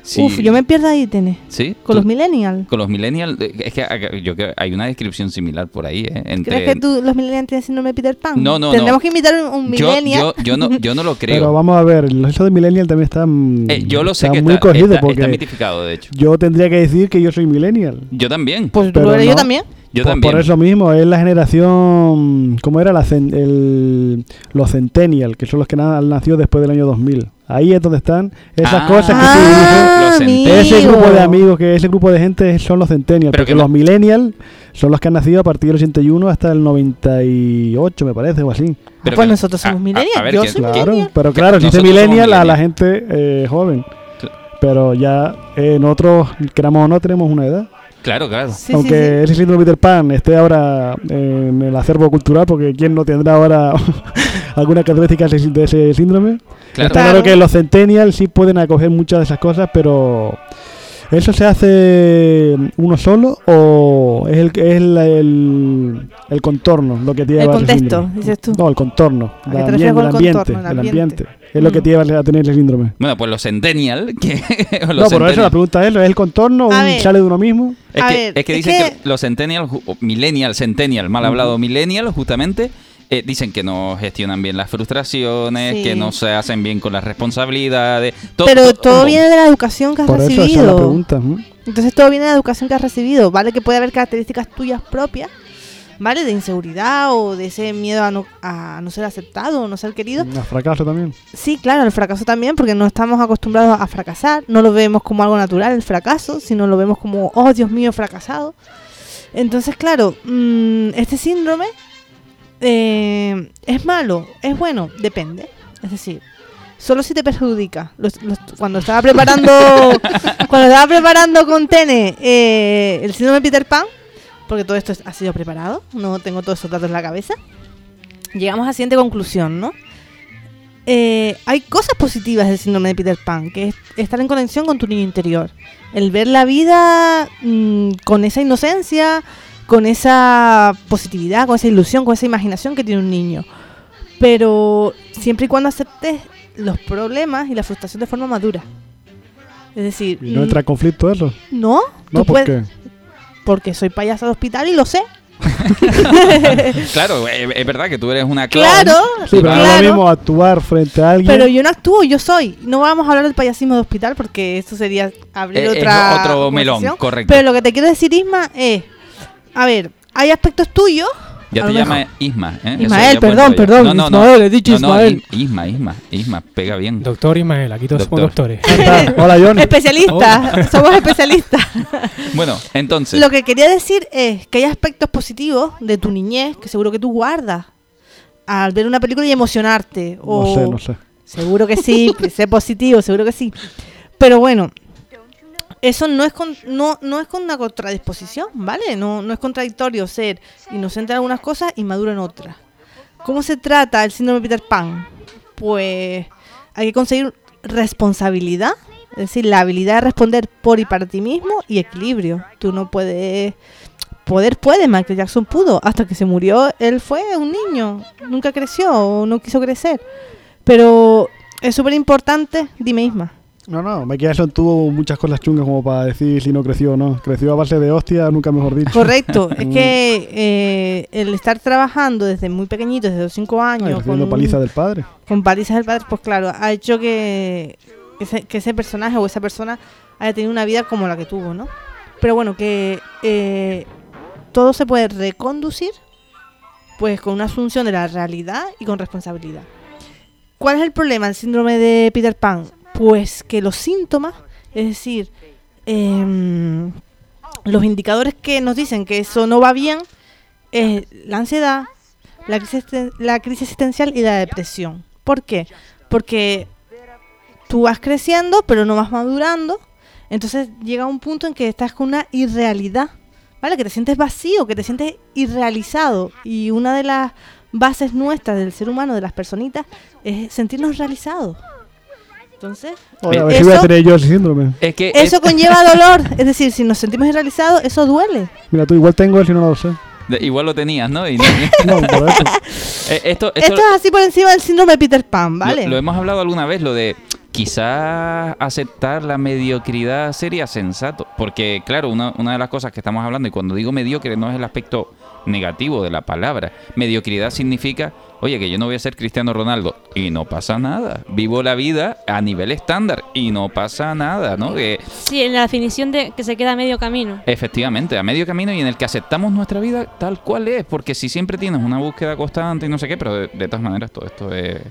si- Uf, yo me pierdo ahí, Tene. ¿Sí? Con ¿Tú- los millennials. Con los millennials, eh, es que yo creo hay una descripción similar por ahí, ¿eh? Entre, ¿Crees que tú, los millennials tienen síndrome de Peter Pan? No, no, Tendremos no. que invitar un, yo, millennial. yo, yo, no, yo no lo creo. Pero vamos a ver, eso de Millennial también está, mm, Eh, yo lo sé está que muy está, cogido está- porque está mitificado, de hecho. yo tendría que decir que yo soy Millennial. Yo también. Pues tú Pero lo eres yo también. Yo por, también. por eso mismo, es la generación, ¿cómo era? La cen- el, los Centennial, que son los que na- han nacido después del año 2000. Ahí es donde están esas Ah. cosas que tú Ah, dices. Ese grupo de amigos, que ese grupo de gente son los Centennial, Pero porque que no- los Millennial son los que han nacido a partir del 81 hasta el 98, me parece, o así. Pero pues que- nosotros somos a- a- millennials. a ver, Yo soy Claro, millennial. pero claro, si dice Millennial a la millennial. gente eh, joven. Pero ya eh, nosotros, queramos o no, tenemos una edad. Claro, claro. Sí, sí, Aunque ese síndrome de Peter Pan esté ahora en el acervo cultural, porque ¿quién no tendrá ahora alguna característica de ese- de ese síndrome? Claro. Está claro Claro. que los centennials sí pueden acoger muchas de esas cosas, pero ¿eso se hace uno solo o es el, es el, el, el contorno lo que te lleva El contexto, síndrome? dices tú. No, el contorno. ¿A el ambiente, el el ambiente, contorno, el el ambiente? ambiente. Es lo que te lleva a tener ese síndrome. Bueno, pues los Centennial, que o los no, por eso la pregunta es, ¿es el contorno o sale de uno mismo? Es A que, ver, es que es dicen que, que- los Centennial, Millennial, Centennial, mal hablado Millennial, justamente, eh, dicen que no gestionan bien las frustraciones, Sí. que no se hacen bien con las responsabilidades. to- Pero to- todo viene de la educación que has Por eso esa es la recibido. Entonces todo viene de la educación que has recibido, ¿vale? Que puede haber características tuyas propias, ¿vale? De inseguridad o de ese miedo a no, a no ser aceptado o no ser querido. Un fracaso también. Sí, claro, el fracaso también, porque no estamos acostumbrados a fracasar, no lo vemos como algo natural el fracaso, sino lo vemos como, oh Dios mío, he fracasado. Entonces, claro, mm, este síndrome eh, es malo, es bueno, depende. Es decir, solo si te perjudica. Los- los- cuando estaba preparando, cuando estaba preparando con Tene eh, el síndrome de Peter Pan, porque todo esto es- ha sido preparado, no tengo todos esos datos en la cabeza, llegamos a la siguiente conclusión, ¿no? Eh, hay cosas positivas del síndrome de Peter Pan, que es estar en conexión con tu niño interior. El ver la vida mm, con esa inocencia, con esa positividad, con esa ilusión, con esa imaginación que tiene un niño. Pero siempre y cuando aceptes los problemas y la frustración de forma madura. Es decir, Y no mm, entra en conflicto eso. no, No, ¿por puedes- qué? porque soy payasa de hospital y lo sé. Claro, eh, es, verdad que tú eres una clown. Claro, Sí, pero no es lo mismo actuar frente a alguien. Pero yo no actúo, yo soy. No vamos a hablar del payasismo de hospital porque eso sería abrir Eh, otra otro melón, correcto. Pero lo que te quiero decir, Isma, es, a ver, hay aspectos tuyos. Ya te llama Isma, ¿eh? Ismael, perdón, perdón, No, no, no. Ismael, he dicho No, no, Ismael. Isma, Isma, Isma, pega bien. Doctor Ismael, aquí todos somos Doctor. doctores. Ya está. Hola, John. Especialistas, somos especialistas. Bueno, entonces, Lo que quería decir es que hay aspectos positivos de tu niñez que seguro que tú guardas al ver una película y emocionarte. O... No sé, no sé. Seguro que sí, que sé positivo, seguro que sí. Pero bueno, eso no es con, no, no es con una contradisposición, ¿vale? No, no es contradictorio ser inocente en algunas cosas y maduro en otras. ¿Cómo se trata el síndrome de Peter Pan? Pues hay que conseguir responsabilidad, es decir, la habilidad de responder por y para ti mismo y equilibrio. Tú no puedes... Poder puede, Michael Jackson pudo. Hasta que se murió, él fue un niño. Nunca creció o no quiso crecer. Pero es súper importante, dime Isma. No, no, Michael Jackson tuvo muchas cosas chungas como para decir si no creció o no. Creció a base de hostia, nunca mejor dicho. Correcto, es Mm. que eh, el estar trabajando desde muy pequeñito, desde los 5 Ay, años, con, paliza del padre. con palizas del padre, pues claro, ha hecho que, que, ese, que ese personaje o esa persona haya tenido una vida como la que tuvo, ¿no? Pero bueno, que eh, todo se puede reconducir pues con una asunción de la realidad y con responsabilidad. ¿Cuál es el problema del síndrome de Peter Pan? Pues que los síntomas, es decir, em, los indicadores que nos dicen que eso no va bien, es la ansiedad, la crisis, la crisis existencial y la depresión. ¿Por qué? Porque tú vas creciendo, pero no vas madurando. Entonces llega un punto en que estás con una irrealidad, ¿vale? Que te sientes vacío, que te sientes irrealizado. Y una de las bases nuestras del ser humano, de las personitas, es sentirnos realizados. Entonces, Oye, a ver Eso- si voy a tener yo ese síndrome. Es que eso es- conlleva dolor. Es decir, si nos sentimos irrealizados, eso duele. Mira, tú igual tengo él si no lo sé. de- igual lo tenías, ¿no? Y no- No, por eso. Eh, esto, esto Esto es así por encima del síndrome de Peter Pan, ¿vale? lo, lo hemos hablado alguna vez, lo de quizás aceptar la mediocridad sería sensato. Porque, claro, una, una de las cosas que estamos hablando, y cuando digo mediocre no es el aspecto negativo de la palabra. Mediocridad significa, oye, que yo no voy a ser Cristiano Ronaldo. Y no pasa nada. Vivo la vida a nivel estándar. Y no pasa nada, ¿no? Que Sí, en la definición de que se queda a medio camino. Efectivamente, a medio camino y en el que aceptamos nuestra vida tal cual es, porque si siempre tienes una búsqueda constante y no sé qué, pero de, de todas maneras todo esto es...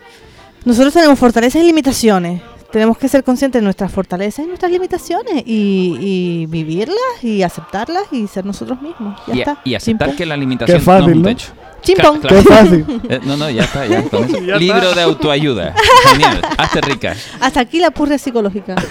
Nosotros tenemos fortalezas y limitaciones. Tenemos que ser conscientes de nuestras fortalezas y nuestras limitaciones y, y vivirlas y aceptarlas y ser nosotros mismos. Ya y, está. y aceptar que la limitación fácil, no es un ¿no? techo. Chimpón. Qué fácil. Eh, no, no, ya está, ya. con eso. Ya está. Libro de autoayuda. Genial, hazte rica. Hasta aquí la purria psicológica.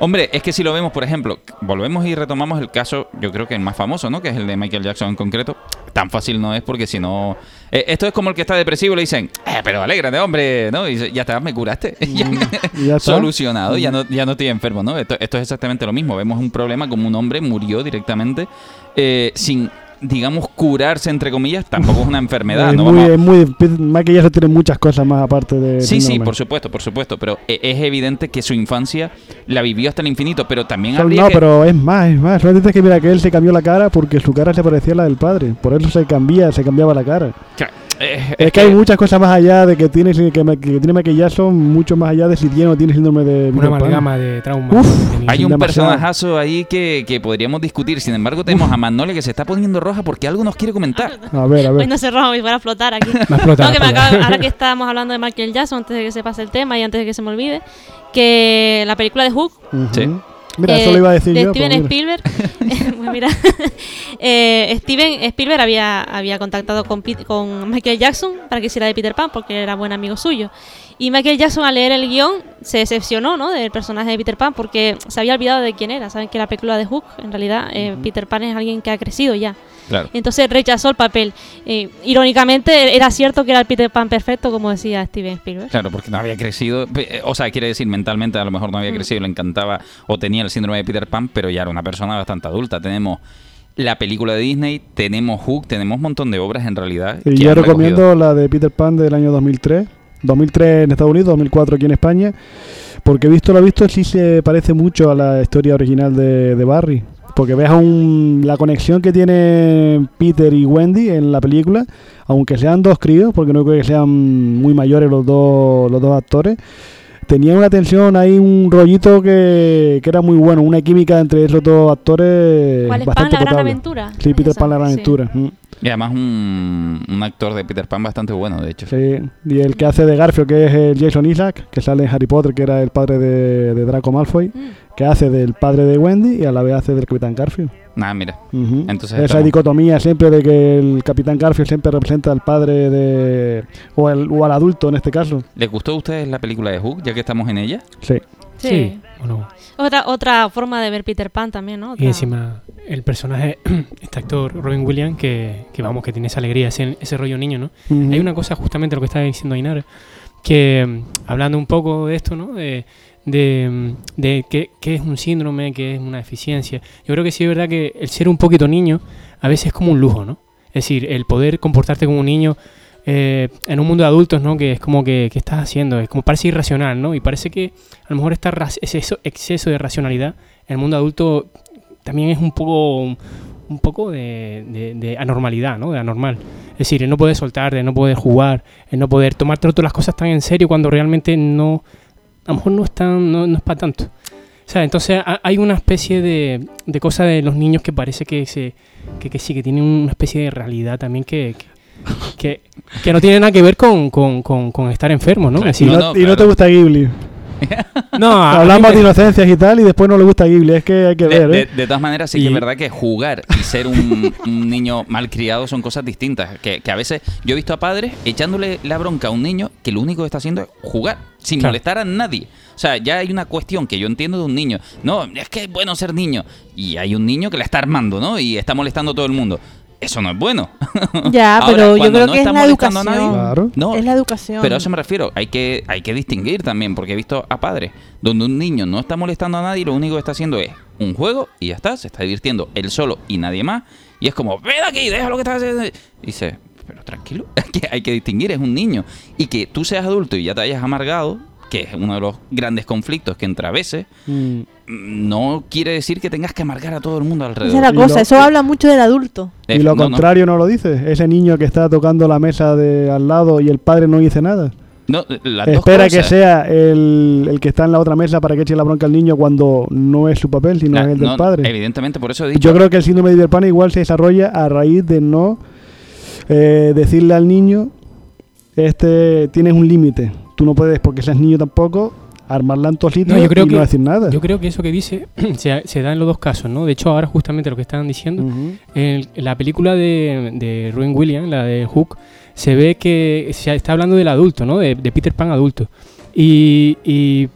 Hombre, es que si lo vemos, por ejemplo, volvemos y retomamos el caso, yo creo que el más famoso, ¿no? Que es el de Michael Jackson en concreto. Tan fácil no es porque si no... eh, esto es como el que está depresivo y le dicen, eh, pero alégrate, hombre, ¿no? Y dice, ya está, me curaste. Ya- está. solucionado, ya no, ya no estoy enfermo, ¿no? Esto, esto es exactamente lo mismo. Vemos un problema como un hombre murió directamente eh, sin, digamos, curarse, entre comillas. Tampoco es una enfermedad, es ¿no? muy, Vamos es muy, Jackson tiene muchas cosas más aparte de. Sí, sí, por supuesto, por supuesto, pero e- es evidente que su infancia la vivió hasta el infinito, pero también So- No, que... pero es más, es más. Solamente tienes que mira que él se cambió la cara porque su cara se parecía a la del padre. Por eso se cambia, se cambiaba la cara. Claro, eh, Es que hay muchas cosas más allá de que tiene, que, que tiene Michael Jackson, mucho más allá de si tiene o tiene síndrome de Una amalgama de traumas. Uf, que. Hay un demasiado. personajazo ahí que, que podríamos discutir. Sin embargo, tenemos a Magnolia que se está poniendo roja porque algo nos quiere comentar. A ver, a Hoy ver. no se roja, fuera a flotar aquí. No, que me ahora que estábamos hablando de Michael Jackson, antes de que se pase el tema y antes de que se me olvide, que la película de Hook. Sí. Mira, eh, eso lo iba a decir de yo. Steven. Spielberg. Pues mira, eh, Steven Spielberg había, había contactado con, Pete- con Michael Jackson para que hiciera de Peter Pan porque era buen amigo suyo. Y Michael Jackson al leer el guion se decepcionó ¿no? del personaje de Peter Pan porque se había olvidado de quién era. Saben que la película de Hook, en realidad, eh, Peter Pan es alguien que ha crecido ya. Claro. Entonces rechazó el papel. Eh, irónicamente, era cierto que era el Peter Pan perfecto, como decía Steven Spielberg. Claro, porque no había crecido. eh, O sea, quiere decir, mentalmente a lo mejor no había Mm. crecido, le encantaba o tenía el síndrome de Peter Pan, pero ya era una persona bastante adulta. Tenemos la película de Disney, tenemos Hook, tenemos un montón de obras en realidad. Y yo recomiendo recogido- la de Peter Pan del año 2003. 2003 en Estados Unidos, 2004 aquí en España. Porque visto lo visto, sí se parece mucho a la historia original de, de Barry. Porque ves un- la conexión que tiene Peter y Wendy en la película, aunque sean dos críos, porque no creo que sean muy mayores los dos, los dos actores, tenían una tensión, hay un rollito que, que era muy bueno, una química entre esos dos actores ¿Cuál es Pan, bastante la gran aventura? Sí, ¿Es Peter? Pan, la gran Sí. aventura. mm. Y además un, un actor de Peter Pan bastante bueno, de hecho. Sí, y el que hace de Garfield, que es el Jason Isaac, que sale en Harry Potter, que era el padre de, de Draco Malfoy, Mm. que hace del padre de Wendy y a la vez hace del Capitán Garfield. Nada, mira. Entonces Esa estamos- dicotomía siempre de que el Capitán Garfield siempre representa al padre de... o, el- o al adulto en este caso. ¿Les gustó a ustedes la película de Hook, ya que estamos en ella? Sí. Sí. Sí, bueno. Otra, otra forma de ver Peter Pan también, ¿no? Y Otra- encima el personaje, este actor Robin Williams, que, que vamos, que tiene esa alegría, ese, ese rollo niño, ¿no? Hay una cosa, justamente lo que estaba diciendo Ainara, que mm, hablando un poco de esto, ¿no? De, de, de qué, qué es un síndrome, qué es una deficiencia. Yo creo que sí es verdad que el ser un poquito niño a veces es como un lujo, ¿no? Es decir, el poder comportarte como un niño eh, en un mundo de adultos, ¿no? Que es como que, ¿qué estás haciendo? Es como parece irracional, ¿no? Y parece que a lo mejor esta ra- ese eso- exceso de racionalidad en el mundo adulto también es un poco un poco de, de- de anormalidad, ¿no? De anormal. Es decir, el no poder soltar, el no poder jugar, el no poder tomarte las cosas tan en serio cuando realmente no, a lo mejor no es, tan- no, no es para tanto. O sea, entonces ha- hay una especie de, de cosa de los niños que parece que, se, que, que sí, que tienen una especie de realidad también que, que, que- que no tiene nada que ver con, con, con, con estar enfermo, ¿no? Claro, Y no, no, y no claro. te gusta Ghibli. no, Hablamos me- de inocencias y tal, y después no le gusta Ghibli. Es que hay que De, ver, de- ¿eh? de todas maneras, sí que es verdad que jugar y ser un, un niño malcriado son cosas distintas. Que, que a veces yo he visto a padres echándole la bronca a un niño que lo único que está haciendo es jugar, sin Claro. molestar a nadie. O sea, ya hay una cuestión que yo entiendo de un niño. No, es que es bueno ser niño. Y hay un niño que la está armando, ¿no? Y está molestando a todo el mundo. Eso no es bueno. Ya, Ahora, pero yo creo no que es está la molestando a educación. nadie, Claro. No, Es la educación. pero a eso me refiero, hay que, hay que distinguir también, porque he visto a padres donde un niño no está molestando a nadie y lo único que está haciendo es un juego y ya está, se está divirtiendo él solo y nadie más. Y es como, ven aquí, deja lo que estás haciendo. Y dice, pero tranquilo, es que hay que distinguir, es un niño. Y que tú seas adulto y ya te hayas amargado, que es uno de los grandes conflictos que entre a veces, Mm. no quiere decir que tengas que amargar a todo el mundo Esa alrededor. es la cosa, lo- eso habla mucho del adulto. Eh, Y lo no, contrario no lo dice. Ese niño que está tocando la mesa de al lado y el padre no dice nada. No, las dos Espera que sea el, el que está en la otra mesa para que eche la bronca al niño cuando no es su papel, sino La- es el del no, padre. Evidentemente, por eso he dicho. Yo creo que el síndrome de Peter Pan igual se desarrolla a raíz de no eh, decirle al niño, este tienes un límite. Tú no puedes, porque seas niño tampoco, armarla en tu sitio No, yo creo y que- no decir nada. Yo creo que eso que dice se, se da en los dos casos, ¿no? De hecho, ahora justamente lo que estaban diciendo, en, en la película de, de Ruin Williams, la de Hook, se ve que se está hablando del adulto, ¿no? De, de Peter Pan adulto. Y, y-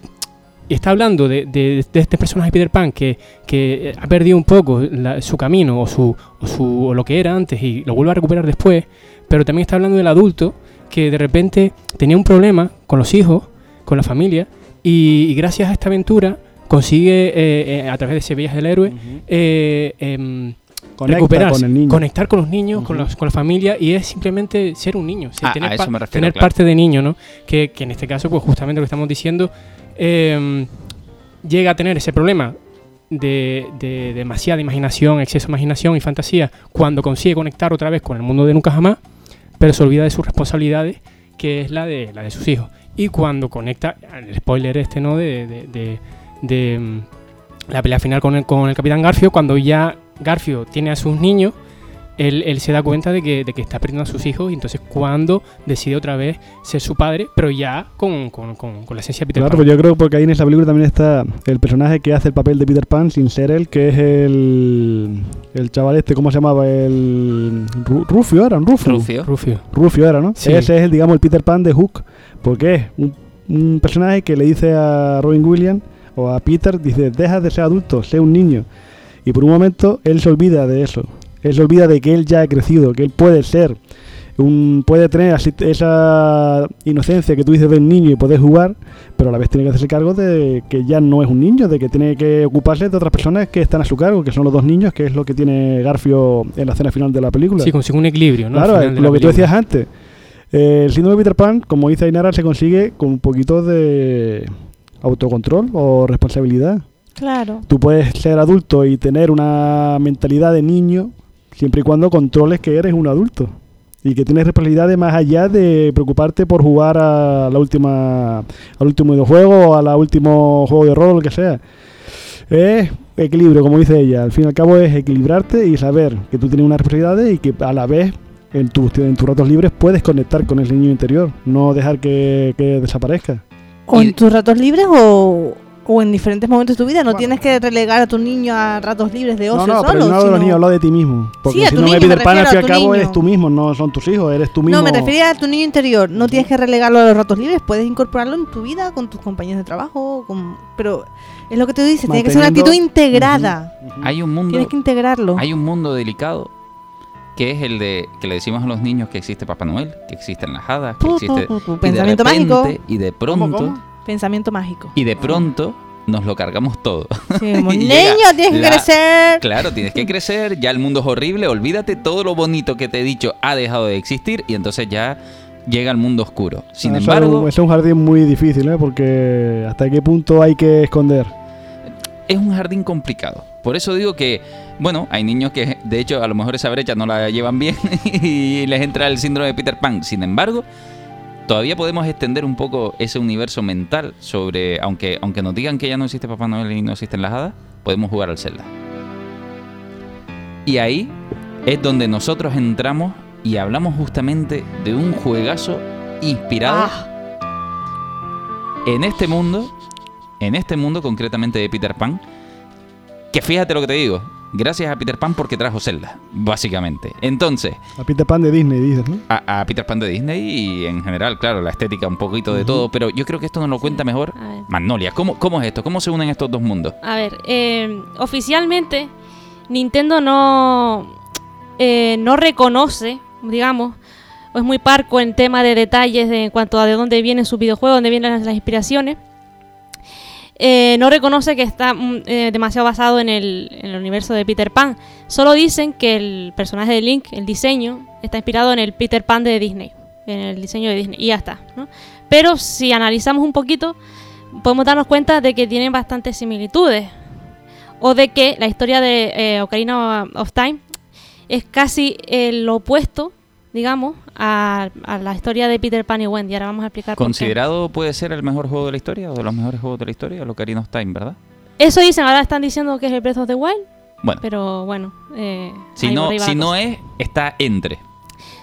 y está hablando de, de- de este personaje Peter Pan que, que ha perdido un poco la- su camino o, su, o, su, o lo que era antes y lo vuelve a recuperar después, pero también está hablando del adulto que de repente tenía un problema con los hijos, con la familia, y, y gracias a esta aventura consigue, eh, eh, a través de ese viaje del héroe, eh, em, Conecta recuperarse, con el niño. conectar con los niños, con, los- con la familia y es simplemente ser un niño, Ah, tener, a eso pa- me refiero, tener claro. parte de niño, ¿no? Que, que en este caso, pues justamente lo que estamos diciendo, eh, llega a tener ese problema de, de demasiada imaginación, exceso de imaginación y fantasía cuando consigue conectar otra vez con el mundo de nunca jamás, pero se olvida de sus responsabilidades, que es la de, la de sus hijos. Y cuando conecta, el spoiler este, ¿no? De, de- de- de, mm, la pelea final con el, con el Capitán Garfio, cuando ya Garfio tiene a sus niños, él, él se da cuenta de que, de que está perdiendo a sus hijos y entonces cuando decide otra vez ser su padre, pero ya con, con- con- con la esencia de Peter Claro, Pan. pues yo creo porque ahí en esa película también está el personaje que hace el papel de Peter Pan sin ser él, que es el, el chaval este, ¿cómo se llamaba? El Ru- Rufio era, Rufio. Rufio. Rufio. Rufio era, ¿no? Sí. Ese es el, digamos, el Peter Pan de Hook, porque es un, un personaje que le dice a Robin Williams o a Peter, dice, deja de ser adulto, sé un niño. Y por un momento él se olvida de eso. Él se olvida de que él ya ha crecido, que él puede ser, un, puede tener así- esa inocencia que tú dices del niño y poder jugar, pero a la vez tiene que hacerse cargo de que ya no es un niño, de que tiene que ocuparse de otras personas que están a su cargo, que son los dos niños, que es lo que tiene Garfio en la escena final de la película. Sí, consigue un equilibrio, ¿no? Claro, de lo que tú película. decías antes. Eh, el síndrome de Peter Pan, como dice Ainara, se consigue con un poquito de autocontrol o responsabilidad. Claro. Tú puedes ser adulto y tener una mentalidad de niño siempre y cuando controles que eres un adulto y que tienes responsabilidades más allá de preocuparte por jugar a la última al último videojuego o a la último juego de rol o lo que sea. Es equilibrio, como dice ella. Al fin y al cabo es equilibrarte y saber que tú tienes unas responsabilidades y que a la vez en tus, en tus ratos libres puedes conectar con ese niño interior, no dejar que, que desaparezca. O en tus ratos libres o, o en diferentes momentos de tu vida. No Bueno. tienes que relegar a tu niño a ratos libres de ocio No, no, solo. pero no hablo de los niños, hablo de ti mismo. Porque Sí, a si tu no me niño, Peter me Pan, al refiero fin y a al tu cabo niño. eres tú mismo, no son tus hijos, eres tú mismo. No, me refería a tu niño interior. No tienes que relegarlo a los ratos libres. Puedes incorporarlo en tu vida con tus compañeros de trabajo. Con... Pero es lo que te dice. Tiene que ser una actitud integrada. Ujú. Hay un mundo, Tienes que integrarlo. hay un mundo delicado que es el de que le decimos a los niños que existe Papá Noel, que existen las hadas, que existe pu, pu, pu. y de Pensamiento repente, mágico. y de ¿Cómo, pronto cómo? Pensamiento mágico. y de pronto nos lo cargamos todo. Sí, como, niño, tienes que la- crecer. Claro, tienes que crecer, ya el mundo es horrible, olvídate todo lo bonito que te he dicho ha dejado de existir y entonces ya llega el mundo oscuro. Sin embargo, es, es un jardín muy difícil, ¿eh? Porque hasta qué punto hay que esconder. es un jardín complicado. Por eso digo que, bueno, hay niños que de hecho a lo mejor esa brecha no la llevan bien y les entra el síndrome de Peter Pan. Sin embargo, todavía podemos extender un poco ese universo mental sobre, aunque, aunque nos digan que ya no existe Papá Noel y no existen las hadas, podemos jugar al Zelda. Y ahí es donde nosotros entramos y hablamos justamente de un juegazo inspirado Ah, en este mundo, en este mundo concretamente de Peter Pan, que fíjate lo que te digo, gracias a Peter Pan porque trajo Zelda, básicamente. Entonces, A Peter Pan de Disney, dices, ¿no? a, a Peter Pan de Disney y en general, claro, la estética, un poquito de todo, pero yo creo que esto nos lo cuenta mejor. Magnolia. ¿Cómo, ¿Cómo es esto? ¿Cómo se unen estos dos mundos? A ver, eh, oficialmente Nintendo no, eh, no reconoce, digamos, o es muy parco en tema de detalles de, en cuanto a de dónde vienen sus videojuegos, dónde vienen las, las inspiraciones. Eh, no reconoce que está mm, eh, demasiado basado en el, en el universo de Peter Pan. Solo dicen que el personaje de Link, el diseño, está inspirado en el Peter Pan de Disney, en el diseño de Disney, y ya está. Pero si analizamos un poquito, podemos darnos cuenta de que tienen bastantes similitudes. O de que la historia de eh, Ocarina of Time es casi el opuesto, digamos, a, a la historia de Peter Pan y Wendy. Ahora vamos a explicar por qué. ¿Considerado puede ser el mejor juego de la historia o de los mejores juegos de la historia? Lo Ocarina of Time, ¿verdad? Eso dicen, ahora están diciendo que es el Breath of the Wild, Bueno, pero bueno. eh, si no, si no es, está entre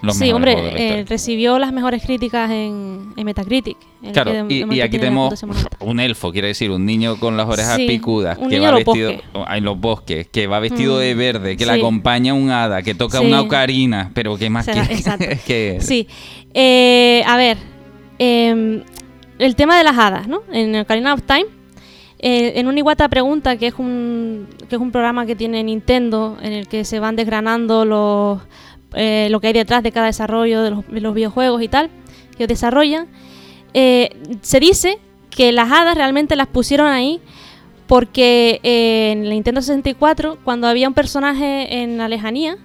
los sí, mejores hombre, eh, recibió las mejores críticas en, en Metacritic. Claro, que de- de y, aquí tenemos un elfo, quiere decir, un niño con las orejas Sí, picudas, que va vestido en los bosques, que va vestido Mm, de verde, que le acompaña un hada, que toca una ocarina, pero que más Será- que, exacto. que- Sí. Eh, a ver, em, el tema de las hadas, ¿no? En Ocarina of Time, eh, en un Iwata pregunta, que es un, que es un programa que tiene Nintendo, en el que se van desgranando los, eh, lo que hay detrás de cada desarrollo de los, de los videojuegos y tal, que desarrollan, eh, se dice que las hadas realmente las pusieron ahí porque eh, en la Nintendo 64, cuando había un personaje en la lejanía,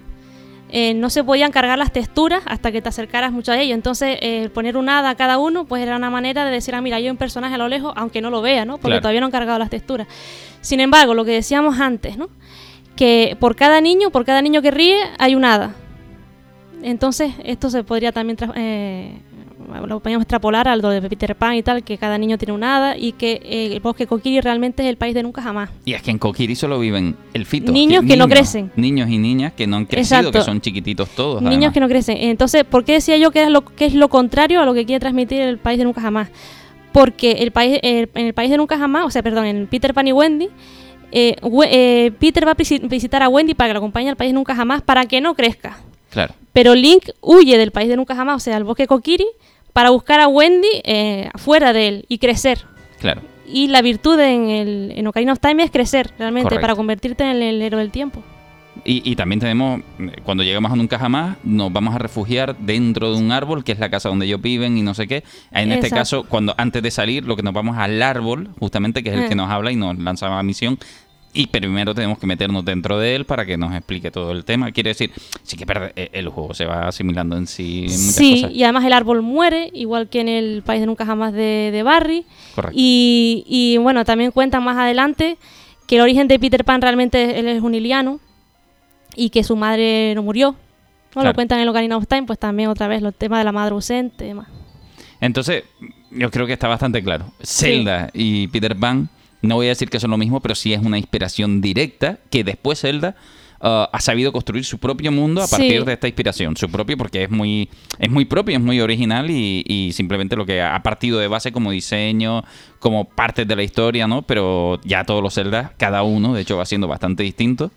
eh, no se podían cargar las texturas hasta que te acercaras mucho a ello. Entonces, eh, poner un hada a cada uno, pues era una manera de decir, ah, mira, hay un personaje a lo lejos, aunque no lo vea, ¿no? Porque Claro. todavía no han cargado las texturas. Sin embargo, lo que decíamos antes, ¿no? Que por cada niño, por cada niño que ríe, hay un hada. Entonces, esto se podría también eh, lo podríamos extrapolar al de Peter Pan y tal, que cada niño tiene un hada y que eh, el bosque Kokiri realmente es el país de nunca jamás. Y es que en Kokiri solo viven elfitos. Niños que no crecen. Niños y niñas que no han crecido, Exacto. que son chiquititos todos. Niños además. que no crecen. Entonces, ¿por qué decía yo que es lo, que es lo contrario a lo que quiere transmitir el país de nunca jamás? Porque el país, el- en el país de nunca jamás, o sea, perdón, en Peter Pan y Wendy, eh, We- eh, Peter va a visi- visitar a Wendy para que lo acompañe al país de nunca jamás para que no crezca. Claro. Pero Link huye del país de nunca jamás, o sea, al bosque Kokiri, para buscar a Wendy eh, fuera de él y crecer. Claro. Y la virtud en, el, en Ocarina of Time es crecer, realmente, Correcto. para convertirte en el héroe del tiempo. Y, y también tenemos, cuando lleguemos a Nunca Jamás, nos vamos a refugiar dentro de un árbol, que es la casa donde ellos viven y no sé qué. En este caso, cuando antes de salir, lo que nos vamos al árbol, justamente, que es el Eh. que nos habla y nos lanza la misión. Y primero tenemos que meternos dentro de él para que nos explique todo el tema. Quiere decir, sí que eh, el juego se va asimilando en sí en muchas Sí, cosas. y además el árbol muere, igual que en el país de nunca jamás de, de Barry. Correcto. Y, y, bueno, también cuentan más adelante que el origen de Peter Pan realmente él es un iliano y que su madre no murió. ¿no? Claro. Lo cuentan en el Ocarina of Time, pues también otra vez los temas de la madre ausente y demás. Entonces, yo creo que está bastante claro. Zelda y Peter Pan, no voy a decir que son lo mismo, pero sí es una inspiración directa que después Zelda ah, ha sabido construir su propio mundo a Sí. partir de esta inspiración. Su propio porque es muy, es muy propio, es muy original y, y simplemente lo que ha partido de base como diseño, como partes de la historia, ¿no? Pero ya todos los Zelda, cada uno, de hecho, va siendo bastante distinto.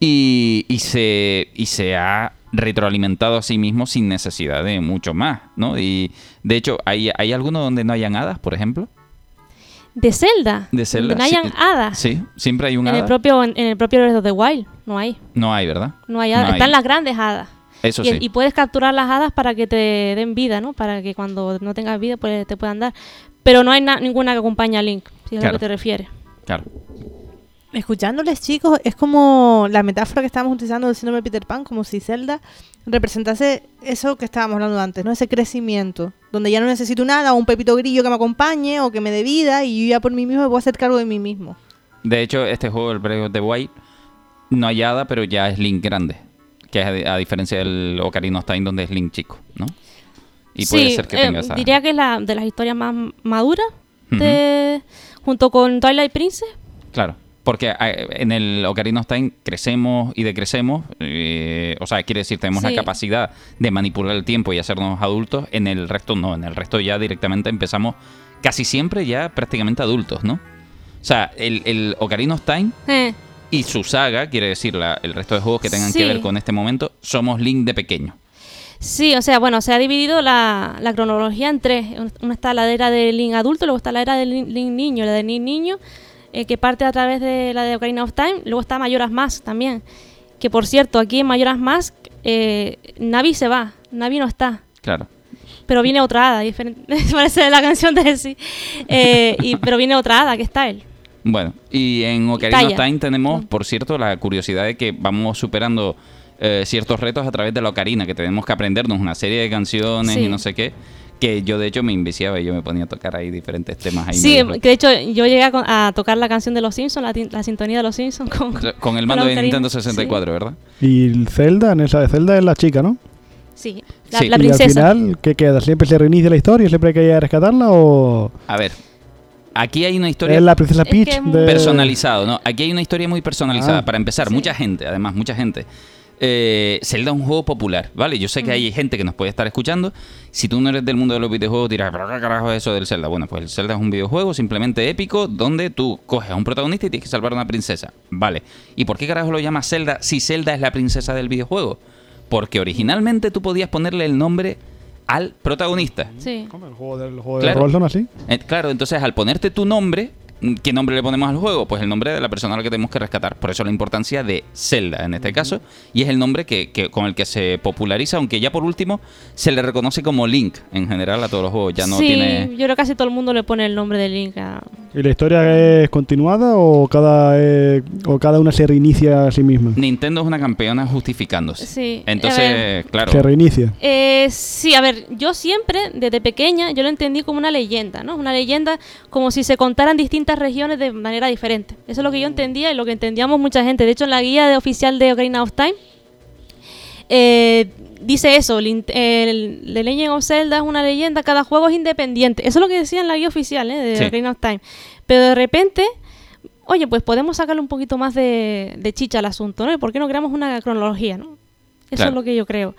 Y, y se, y se ha retroalimentado a sí mismo sin necesidad de mucho más, ¿no? Y de hecho, ¿hay, ¿hay alguno donde no hayan hadas, por ejemplo? De Zelda. De Zelda, donde no hayan sí. hadas. Sí, siempre hay un En hada. el propio, en, en el propio Breath of the Wild. No hay. No hay, ¿verdad? No hay hadas. No hay. Están las grandes hadas. Eso y, sí. y puedes capturar las hadas para que te den vida, ¿no? Para que cuando no tengas vida pues te puedan dar. Pero no hay na- ninguna que acompañe a Link, si es a lo que te refieres. Claro. Escuchándoles, chicos, es como la metáfora que estábamos utilizando del síndrome de Peter Pan, como si Zelda representase eso que estábamos hablando antes, ¿no? Ese crecimiento, donde ya no necesito nada, o un pepito grillo que me acompañe o que me dé vida y yo ya por mí mismo me puedo hacer cargo de mí mismo. De hecho, este juego, el Breath of the Wild, no hay hada, pero ya es Link grande. Que es a, a diferencia del Ocarina of Time, donde es Link chico, ¿no? Y puede sí, ser que eh, tenga esa... diría que es la de las historias más maduras, de, junto con Twilight Princess. Claro, porque eh, en el Ocarina of Time crecemos y decrecemos, eh, o sea, quiere decir, tenemos la capacidad de manipular el tiempo y hacernos adultos, en el resto no, en el resto ya directamente empezamos casi siempre ya prácticamente adultos, ¿no? O sea, el, el Ocarina of Time Eh, y su saga, quiere decir la- el resto de juegos que tengan que ver con este momento, somos Link de pequeño. Sí, o sea, bueno, se ha dividido la, la cronología en tres. Una está la era del Link adulto, luego está la era Link, Link niño, la de Link niño, eh, que parte a través de la de Ocarina of Time. Luego está Mayoras Mask también. Que por cierto, aquí en Mayoras Mask, eh, Navi se va, Navi no está. Claro. Pero viene otra hada, diferente. parece la canción de sí. Eh, y, pero viene otra hada, que está él. Bueno, y en Ocarina of. Time tenemos, Mm. por cierto, la curiosidad de que vamos superando eh, ciertos retos a través de la Ocarina, que tenemos que aprendernos una serie de canciones Sí. y no sé qué, que yo de hecho me inviciaba y yo me ponía a tocar ahí diferentes temas ahí. Sí, que de hecho yo llegué a, con- a tocar la canción de los Simpsons, la, la sintonía de los Simpsons con. Con el con mando la de Ocarina, Nintendo 64, ¿verdad? Y el Zelda, en esa de Zelda es la chica, ¿no? Sí, la, Sí. la Y princesa. al final, ¿qué queda? ¿Siempre se reinicia la historia? ¿Siempre hay que ir a rescatarla? ¿O A ver, aquí hay una historia es la princesa Es Peach? que es de- personalizado, ¿no? Aquí hay una historia muy personalizada. Ah. Para empezar, Sí. mucha gente, además, mucha gente. Eh, Zelda es un juego popular, ¿vale? Yo sé que hay gente que nos puede estar escuchando. Si tú no eres del mundo de los videojuegos, dirás, ¿pero qué carajo es eso del Zelda? Bueno, pues el Zelda es un videojuego simplemente épico donde tú coges a un protagonista y tienes que salvar a una princesa. Vale. ¿Y por qué carajo lo llamas Zelda si Zelda es la princesa del videojuego? Porque originalmente tú podías ponerle el nombre al protagonista. Sí. ¿Cómo? ¿El juego del juego Claro. de rol son así? Eh, claro, entonces al ponerte tu nombre, ¿qué nombre le ponemos al juego? Pues el nombre de la persona a la que tenemos que rescatar. Por eso la importancia de Zelda en este caso. Y es el nombre que, que- con el que se populariza, aunque ya por último se le reconoce como Link en general a todos los juegos. Ya no sí, tiene. yo creo que casi todo el mundo le pone el nombre de Link a... ¿Y la historia es continuada o cada, eh, o cada una se reinicia a sí misma? Nintendo es una campeona justificándose. Sí, a Entonces, ver. claro. Se reinicia. Eh, sí, a ver, yo siempre, desde pequeña, yo lo entendí como una leyenda, ¿no? Una leyenda como si se contaran distintas regiones de manera diferente. Eso es lo que yo entendía y lo que entendíamos mucha gente. De hecho, en la guía de oficial de Ocarina of Time, eh, dice eso, el, el- The Legend of Zelda es una leyenda, cada juego es independiente. Eso es lo que decía en la guía oficial ¿eh? de Sí. Ocarina of Time. Pero de repente, oye, pues podemos sacarle un poquito más de, de chicha al asunto, ¿no? ¿Y por qué no creamos una cronología, no? Eso Claro. es lo que yo creo.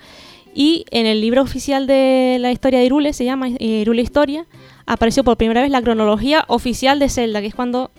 Y en el libro oficial de la historia de Irule, se llama eh, Irule Historia, apareció por primera vez la cronología oficial de Zelda, que es cuando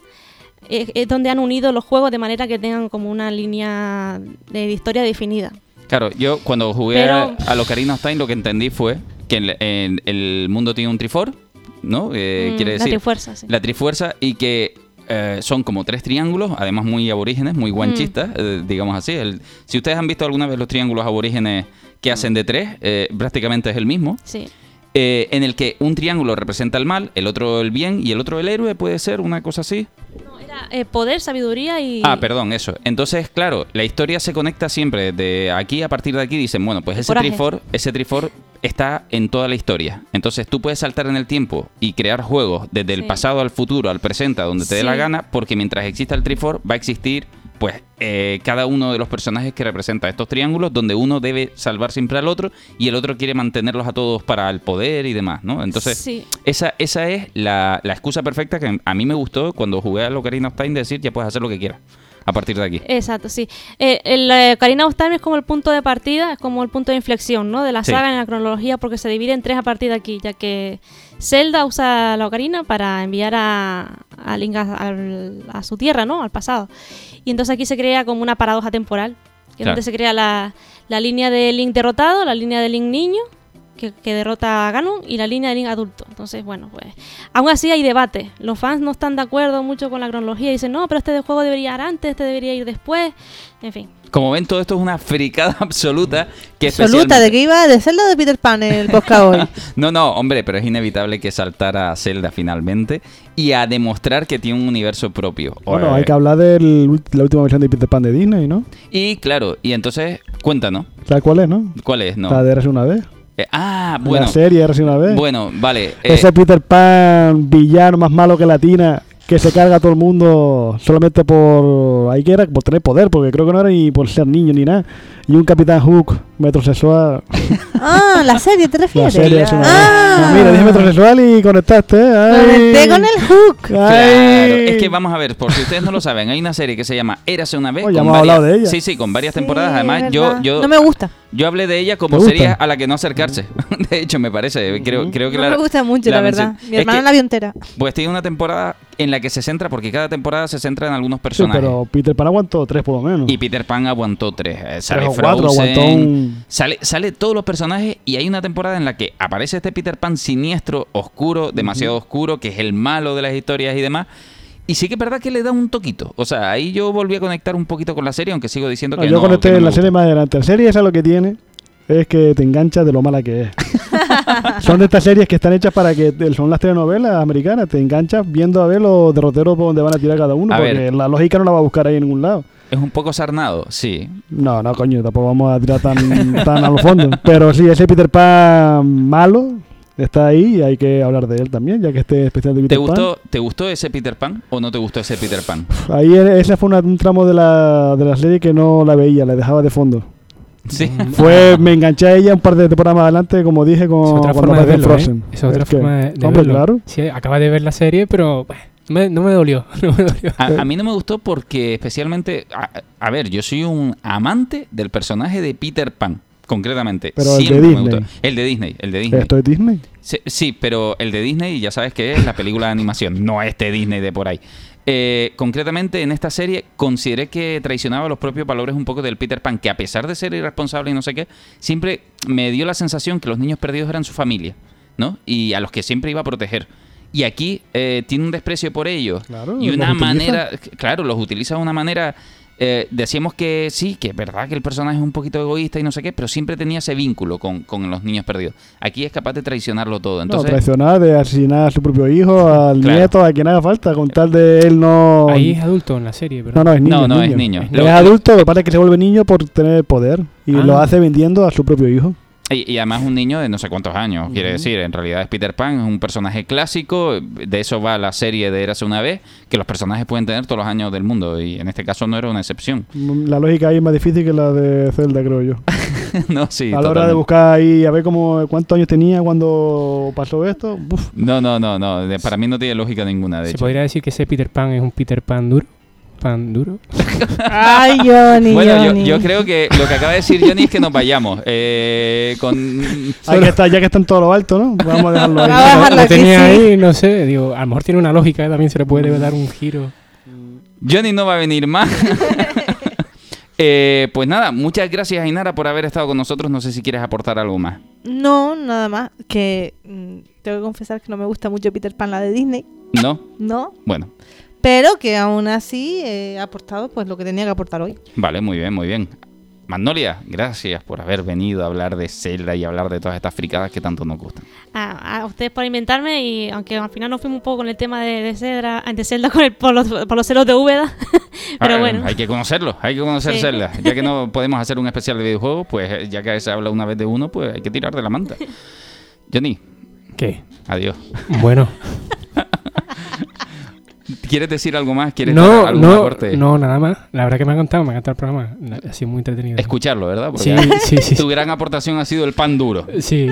eh, es donde han unido los juegos de manera que tengan como una línea de historia definida. Claro, yo cuando jugué Pero- a, a Ocarina of Time lo que entendí fue que el, el- el mundo tiene un trifor, ¿no? Eh, Mm, quiere la Trifuerza, sí. La Trifuerza y que eh, son como tres triángulos, además muy aborígenes, muy guanchistas, eh, digamos así. El- si ustedes han visto alguna vez los triángulos aborígenes que hacen de tres, prácticamente es el mismo. Sí. Eh, en el que un triángulo representa el mal, el otro el bien y el otro el héroe, puede ser una cosa así. No, era eh, poder, sabiduría y... Ah, perdón, eso. Entonces, claro, la historia se conecta siempre de aquí a partir de aquí dicen, bueno, pues ese Coraje. trifor, ese trifor está en toda la historia. Entonces, tú puedes saltar en el tiempo y crear juegos desde el pasado al futuro, al presente, a donde te dé la gana, porque mientras exista el trifor va a existir pues eh, cada uno de los personajes que representa estos triángulos donde uno debe salvar siempre al otro y el otro quiere mantenerlos a todos para el poder y demás, ¿no? Entonces, Sí. esa, esa es la, la excusa perfecta que a mí me gustó cuando jugué a Ocarina of Time de decir ya puedes hacer lo que quieras a partir de aquí. Exacto, sí. Eh, el eh, Ocarina of Time es como el punto de partida, es como el punto de inflexión, ¿no? De la Sí. saga en la cronología, porque se divide en tres a partir de aquí, ya que Zelda usa la Ocarina para enviar a, a Link a, a su tierra, ¿no? Al pasado. Y entonces aquí se crea como una paradoja temporal, que Claro. donde se crea la, la línea de Link derrotado, la línea de Link niño, que, que derrota a Ganon, y la línea de Link adulto. Entonces, bueno, pues aún así hay debate. Los fans no están de acuerdo mucho con la cronología. Dicen, no, pero este de juego debería ir antes, este debería ir después. En fin, Como ven, todo esto es una fricada absoluta que Absoluta, ¿de qué iba? ¿De Zelda o de Peter Pan el podcast hoy? No, no, hombre, pero es inevitable que saltara a Zelda finalmente y a demostrar que tiene un universo propio. Bueno, Eh, hay que hablar de la última versión de Peter Pan de Disney, ¿no? Y claro, y entonces, cuéntanos, ¿Sabes cuál es, no? ¿cuál es? No. La de Érase una vez. Eh, ah, bueno. La serie una vez. Bueno, vale. eh, Ese Peter Pan villano más malo que la tina que se carga a todo el mundo solamente por ahí que era por tener poder porque creo que no era ni por ser niño ni nada y un Capitán Hook metrosexual Ah, la serie, ¿te la refieres? serie es una Ah. mira dije metrosexual y conectaste. Ay. Conecté con el hook. Claro, es que vamos a ver, por si ustedes no lo saben, hay una serie que se llama Érase una vez. Oh, ya con hemos varias- hablado de ella. Sí, sí, con varias Sí, temporadas. Además, yo, yo, No me gusta. Yo hablé de ella como serie a la que no acercarse. De hecho, me parece. Creo, creo que No la, me gusta mucho, la, verdad. mención- Mi Es hermana que, la vio entera. Pues tiene una temporada en la que se centra, porque cada temporada se centra en algunos Sí, personajes. pero Peter Pan aguantó tres por lo menos Y Peter Pan aguantó tres. Eh, Sale tres o cuatro Frozen, aguantó un Sale, sale todos los personajes y hay una temporada en la que aparece este Peter Pan siniestro, oscuro, demasiado oscuro, que es el malo de las historias y demás. Y sí que es verdad que le da un toquito. O sea, ahí yo volví a conectar un poquito con la serie, aunque sigo diciendo No, que yo no. conecté que no me la serie más adelante. La serie esa lo que tiene es que te engancha de lo mala que es. son de estas series que están hechas para que son las telenovelas americanas. Te enganchas viendo a ver los derroteros por donde van a tirar cada uno. A porque ver. la lógica no la va a buscar ahí en ningún lado. Es un poco sarnado, sí. No, no, coño, tampoco vamos a tirar tan, tan a lo fondo. Pero sí, ese Peter Pan malo está ahí y hay que hablar de él también, ya que este especial de ¿Te Peter Pan. gustó, ¿Te gustó ese Peter Pan o no te gustó ese Peter Pan? Ahí ese fue una- un tramo de la, de la serie que no la veía, la dejaba de fondo. Sí. Fue, me enganché a ella un par de temporadas más adelante, como dije, Es con otra forma de ¿eh? Frozen. Es otra Es que- forma de, de hombre, verlo. claro. Sí, acaba de ver la serie, pero bah, no me, no me dolió. No me dolió. A, a mí no me gustó porque especialmente, a, a ver, yo soy un amante del personaje de Peter Pan, concretamente. Pero el de Disney. gustó. El de Disney, el de Disney. ¿Esto es Disney? Sí, sí, pero el de Disney ya sabes que es la película de animación, no este Disney de por ahí. Eh, concretamente en esta serie consideré que traicionaba los propios valores un poco del Peter Pan, que a pesar de ser irresponsable y no sé qué, siempre me dio la sensación que los niños perdidos eran su familia, ¿no? Y a los que siempre iba a proteger. Y aquí eh, tiene un desprecio por ellos. Claro, y una utiliza. manera, claro, los utiliza de una manera... eh, decíamos que sí, que es verdad que el personaje es un poquito egoísta y no sé qué, pero siempre tenía ese vínculo con, con los niños perdidos. Aquí es capaz de traicionarlo todo. no, Entonces, traicionar, de asesinar a su propio hijo, al Claro. nieto, a quien haga falta, con tal de él no... Ahí es adulto en la serie, pero No, no, es niño. No, no, es niño. Es adulto, lo que pasa es que se vuelve niño por tener poder y Ah. lo hace vendiendo a su propio hijo. Y, y además un niño de no sé cuántos años, quiere decir, en realidad es Peter Pan, es un personaje clásico, de eso va la serie de Érase una vez, que los personajes pueden tener todos los años del mundo, y en este caso no era una excepción. La lógica ahí es más difícil que la de Zelda, creo yo. no, sí, a la hora de buscar ahí a ver cómo cuántos años tenía cuando pasó esto, uf, No, no, no, no, para mí no tiene lógica ninguna, de se hecho. podría decir que ese Peter Pan es un Peter Pan duro. Pan duro. Ay, Johnny, Bueno, yo, Johnny. yo creo que lo que acaba de decir Johnny es que nos vayamos. Eh, con... hay que estar, ya que está en todo lo alto, ¿no? Vamos a dejarlo ahí. Vamos a dejarlo Lo tenía sí. ahí, no sé, digo, a lo mejor tiene una lógica, también se le puede dar un giro. Johnny no va a venir más. Eh, pues nada, muchas gracias Ainara por haber estado con nosotros. No sé si quieres aportar algo más. No, nada más. Que mm, tengo que confesar que no me gusta mucho Peter Pan, la de Disney. ¿No? No. Bueno, Pero que aún así he aportado pues lo que tenía que aportar hoy. vale, muy bien, muy bien. Magnolia, gracias por haber venido a hablar de Zelda y hablar de todas estas fricadas que tanto nos gustan. A, a ustedes por inventarme y aunque al final nos fuimos un poco con el tema de, de Cedra, de Zelda con el, por, los, por los celos de Úbeda. Pero Ah, bueno. Hay que conocerlo, hay que conocer Sí. Zelda. Ya que no podemos hacer un especial de videojuegos, pues eh, ya que se habla una vez de uno, pues hay que tirar de la manta. Johnny, ¿Qué? adiós. Bueno, ¿Quieres decir algo más? ¿Quieres dar no, algún no, aporte? no, nada más. La verdad que me ha encantado, me ha encantado el programa. Ha sido muy entretenido. Escucharlo, ¿verdad? Sí, Porque sí, sí. tu gran aportación ha sido el pan duro. Sí.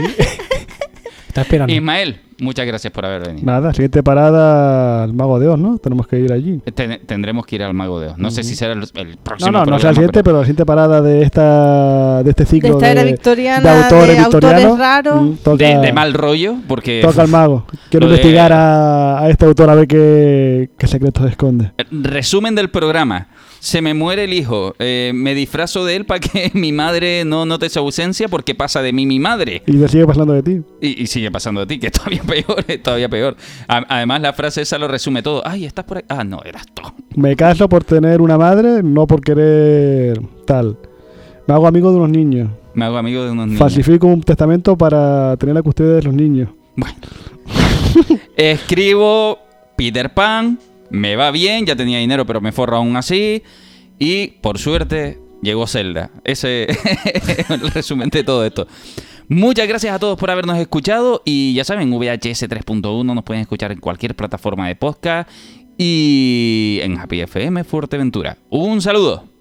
Está esperando. Ismael, muchas gracias por haber venido. Nada, siguiente parada al Mago de Oz, ¿no? Tenemos que ir allí. Ten- tendremos que ir al Mago de Oz. No sé si será el, el No, próximo no, no programa, sea el siguiente, pero- pero la siguiente parada de esta de este De ciclo de, de autores de victorianos. autores raros. mm, toca, de, de mal rollo, porque toca al mago. Quiero de- investigar a, a este autor a ver qué, qué secretos esconde. Resumen del programa. Se me muere el hijo. Eh, me disfrazo de él para que mi madre no note su ausencia porque pasa de mí mi madre. Y te sigue pasando de ti. Y, y sigue pasando de ti, que todavía peor, es todavía peor. A- además, la frase esa lo resume todo. Ay, estás por ahí. Ah, no, eras tú. Me caso por tener una madre, no por querer tal. Me hago amigo de unos niños. Me hago amigo de unos niños. Falsifico un testamento para tener la custodia de los niños. Escribo Peter Pan, me va bien, ya tenía dinero, pero me forro aún así. Y por suerte llegó Zelda. Ese es el resumen de todo esto. Muchas gracias a todos por habernos escuchado y ya saben, VHS 3.1 nos pueden escuchar en cualquier plataforma de podcast y en Happy FM Fuerteventura. Un saludo.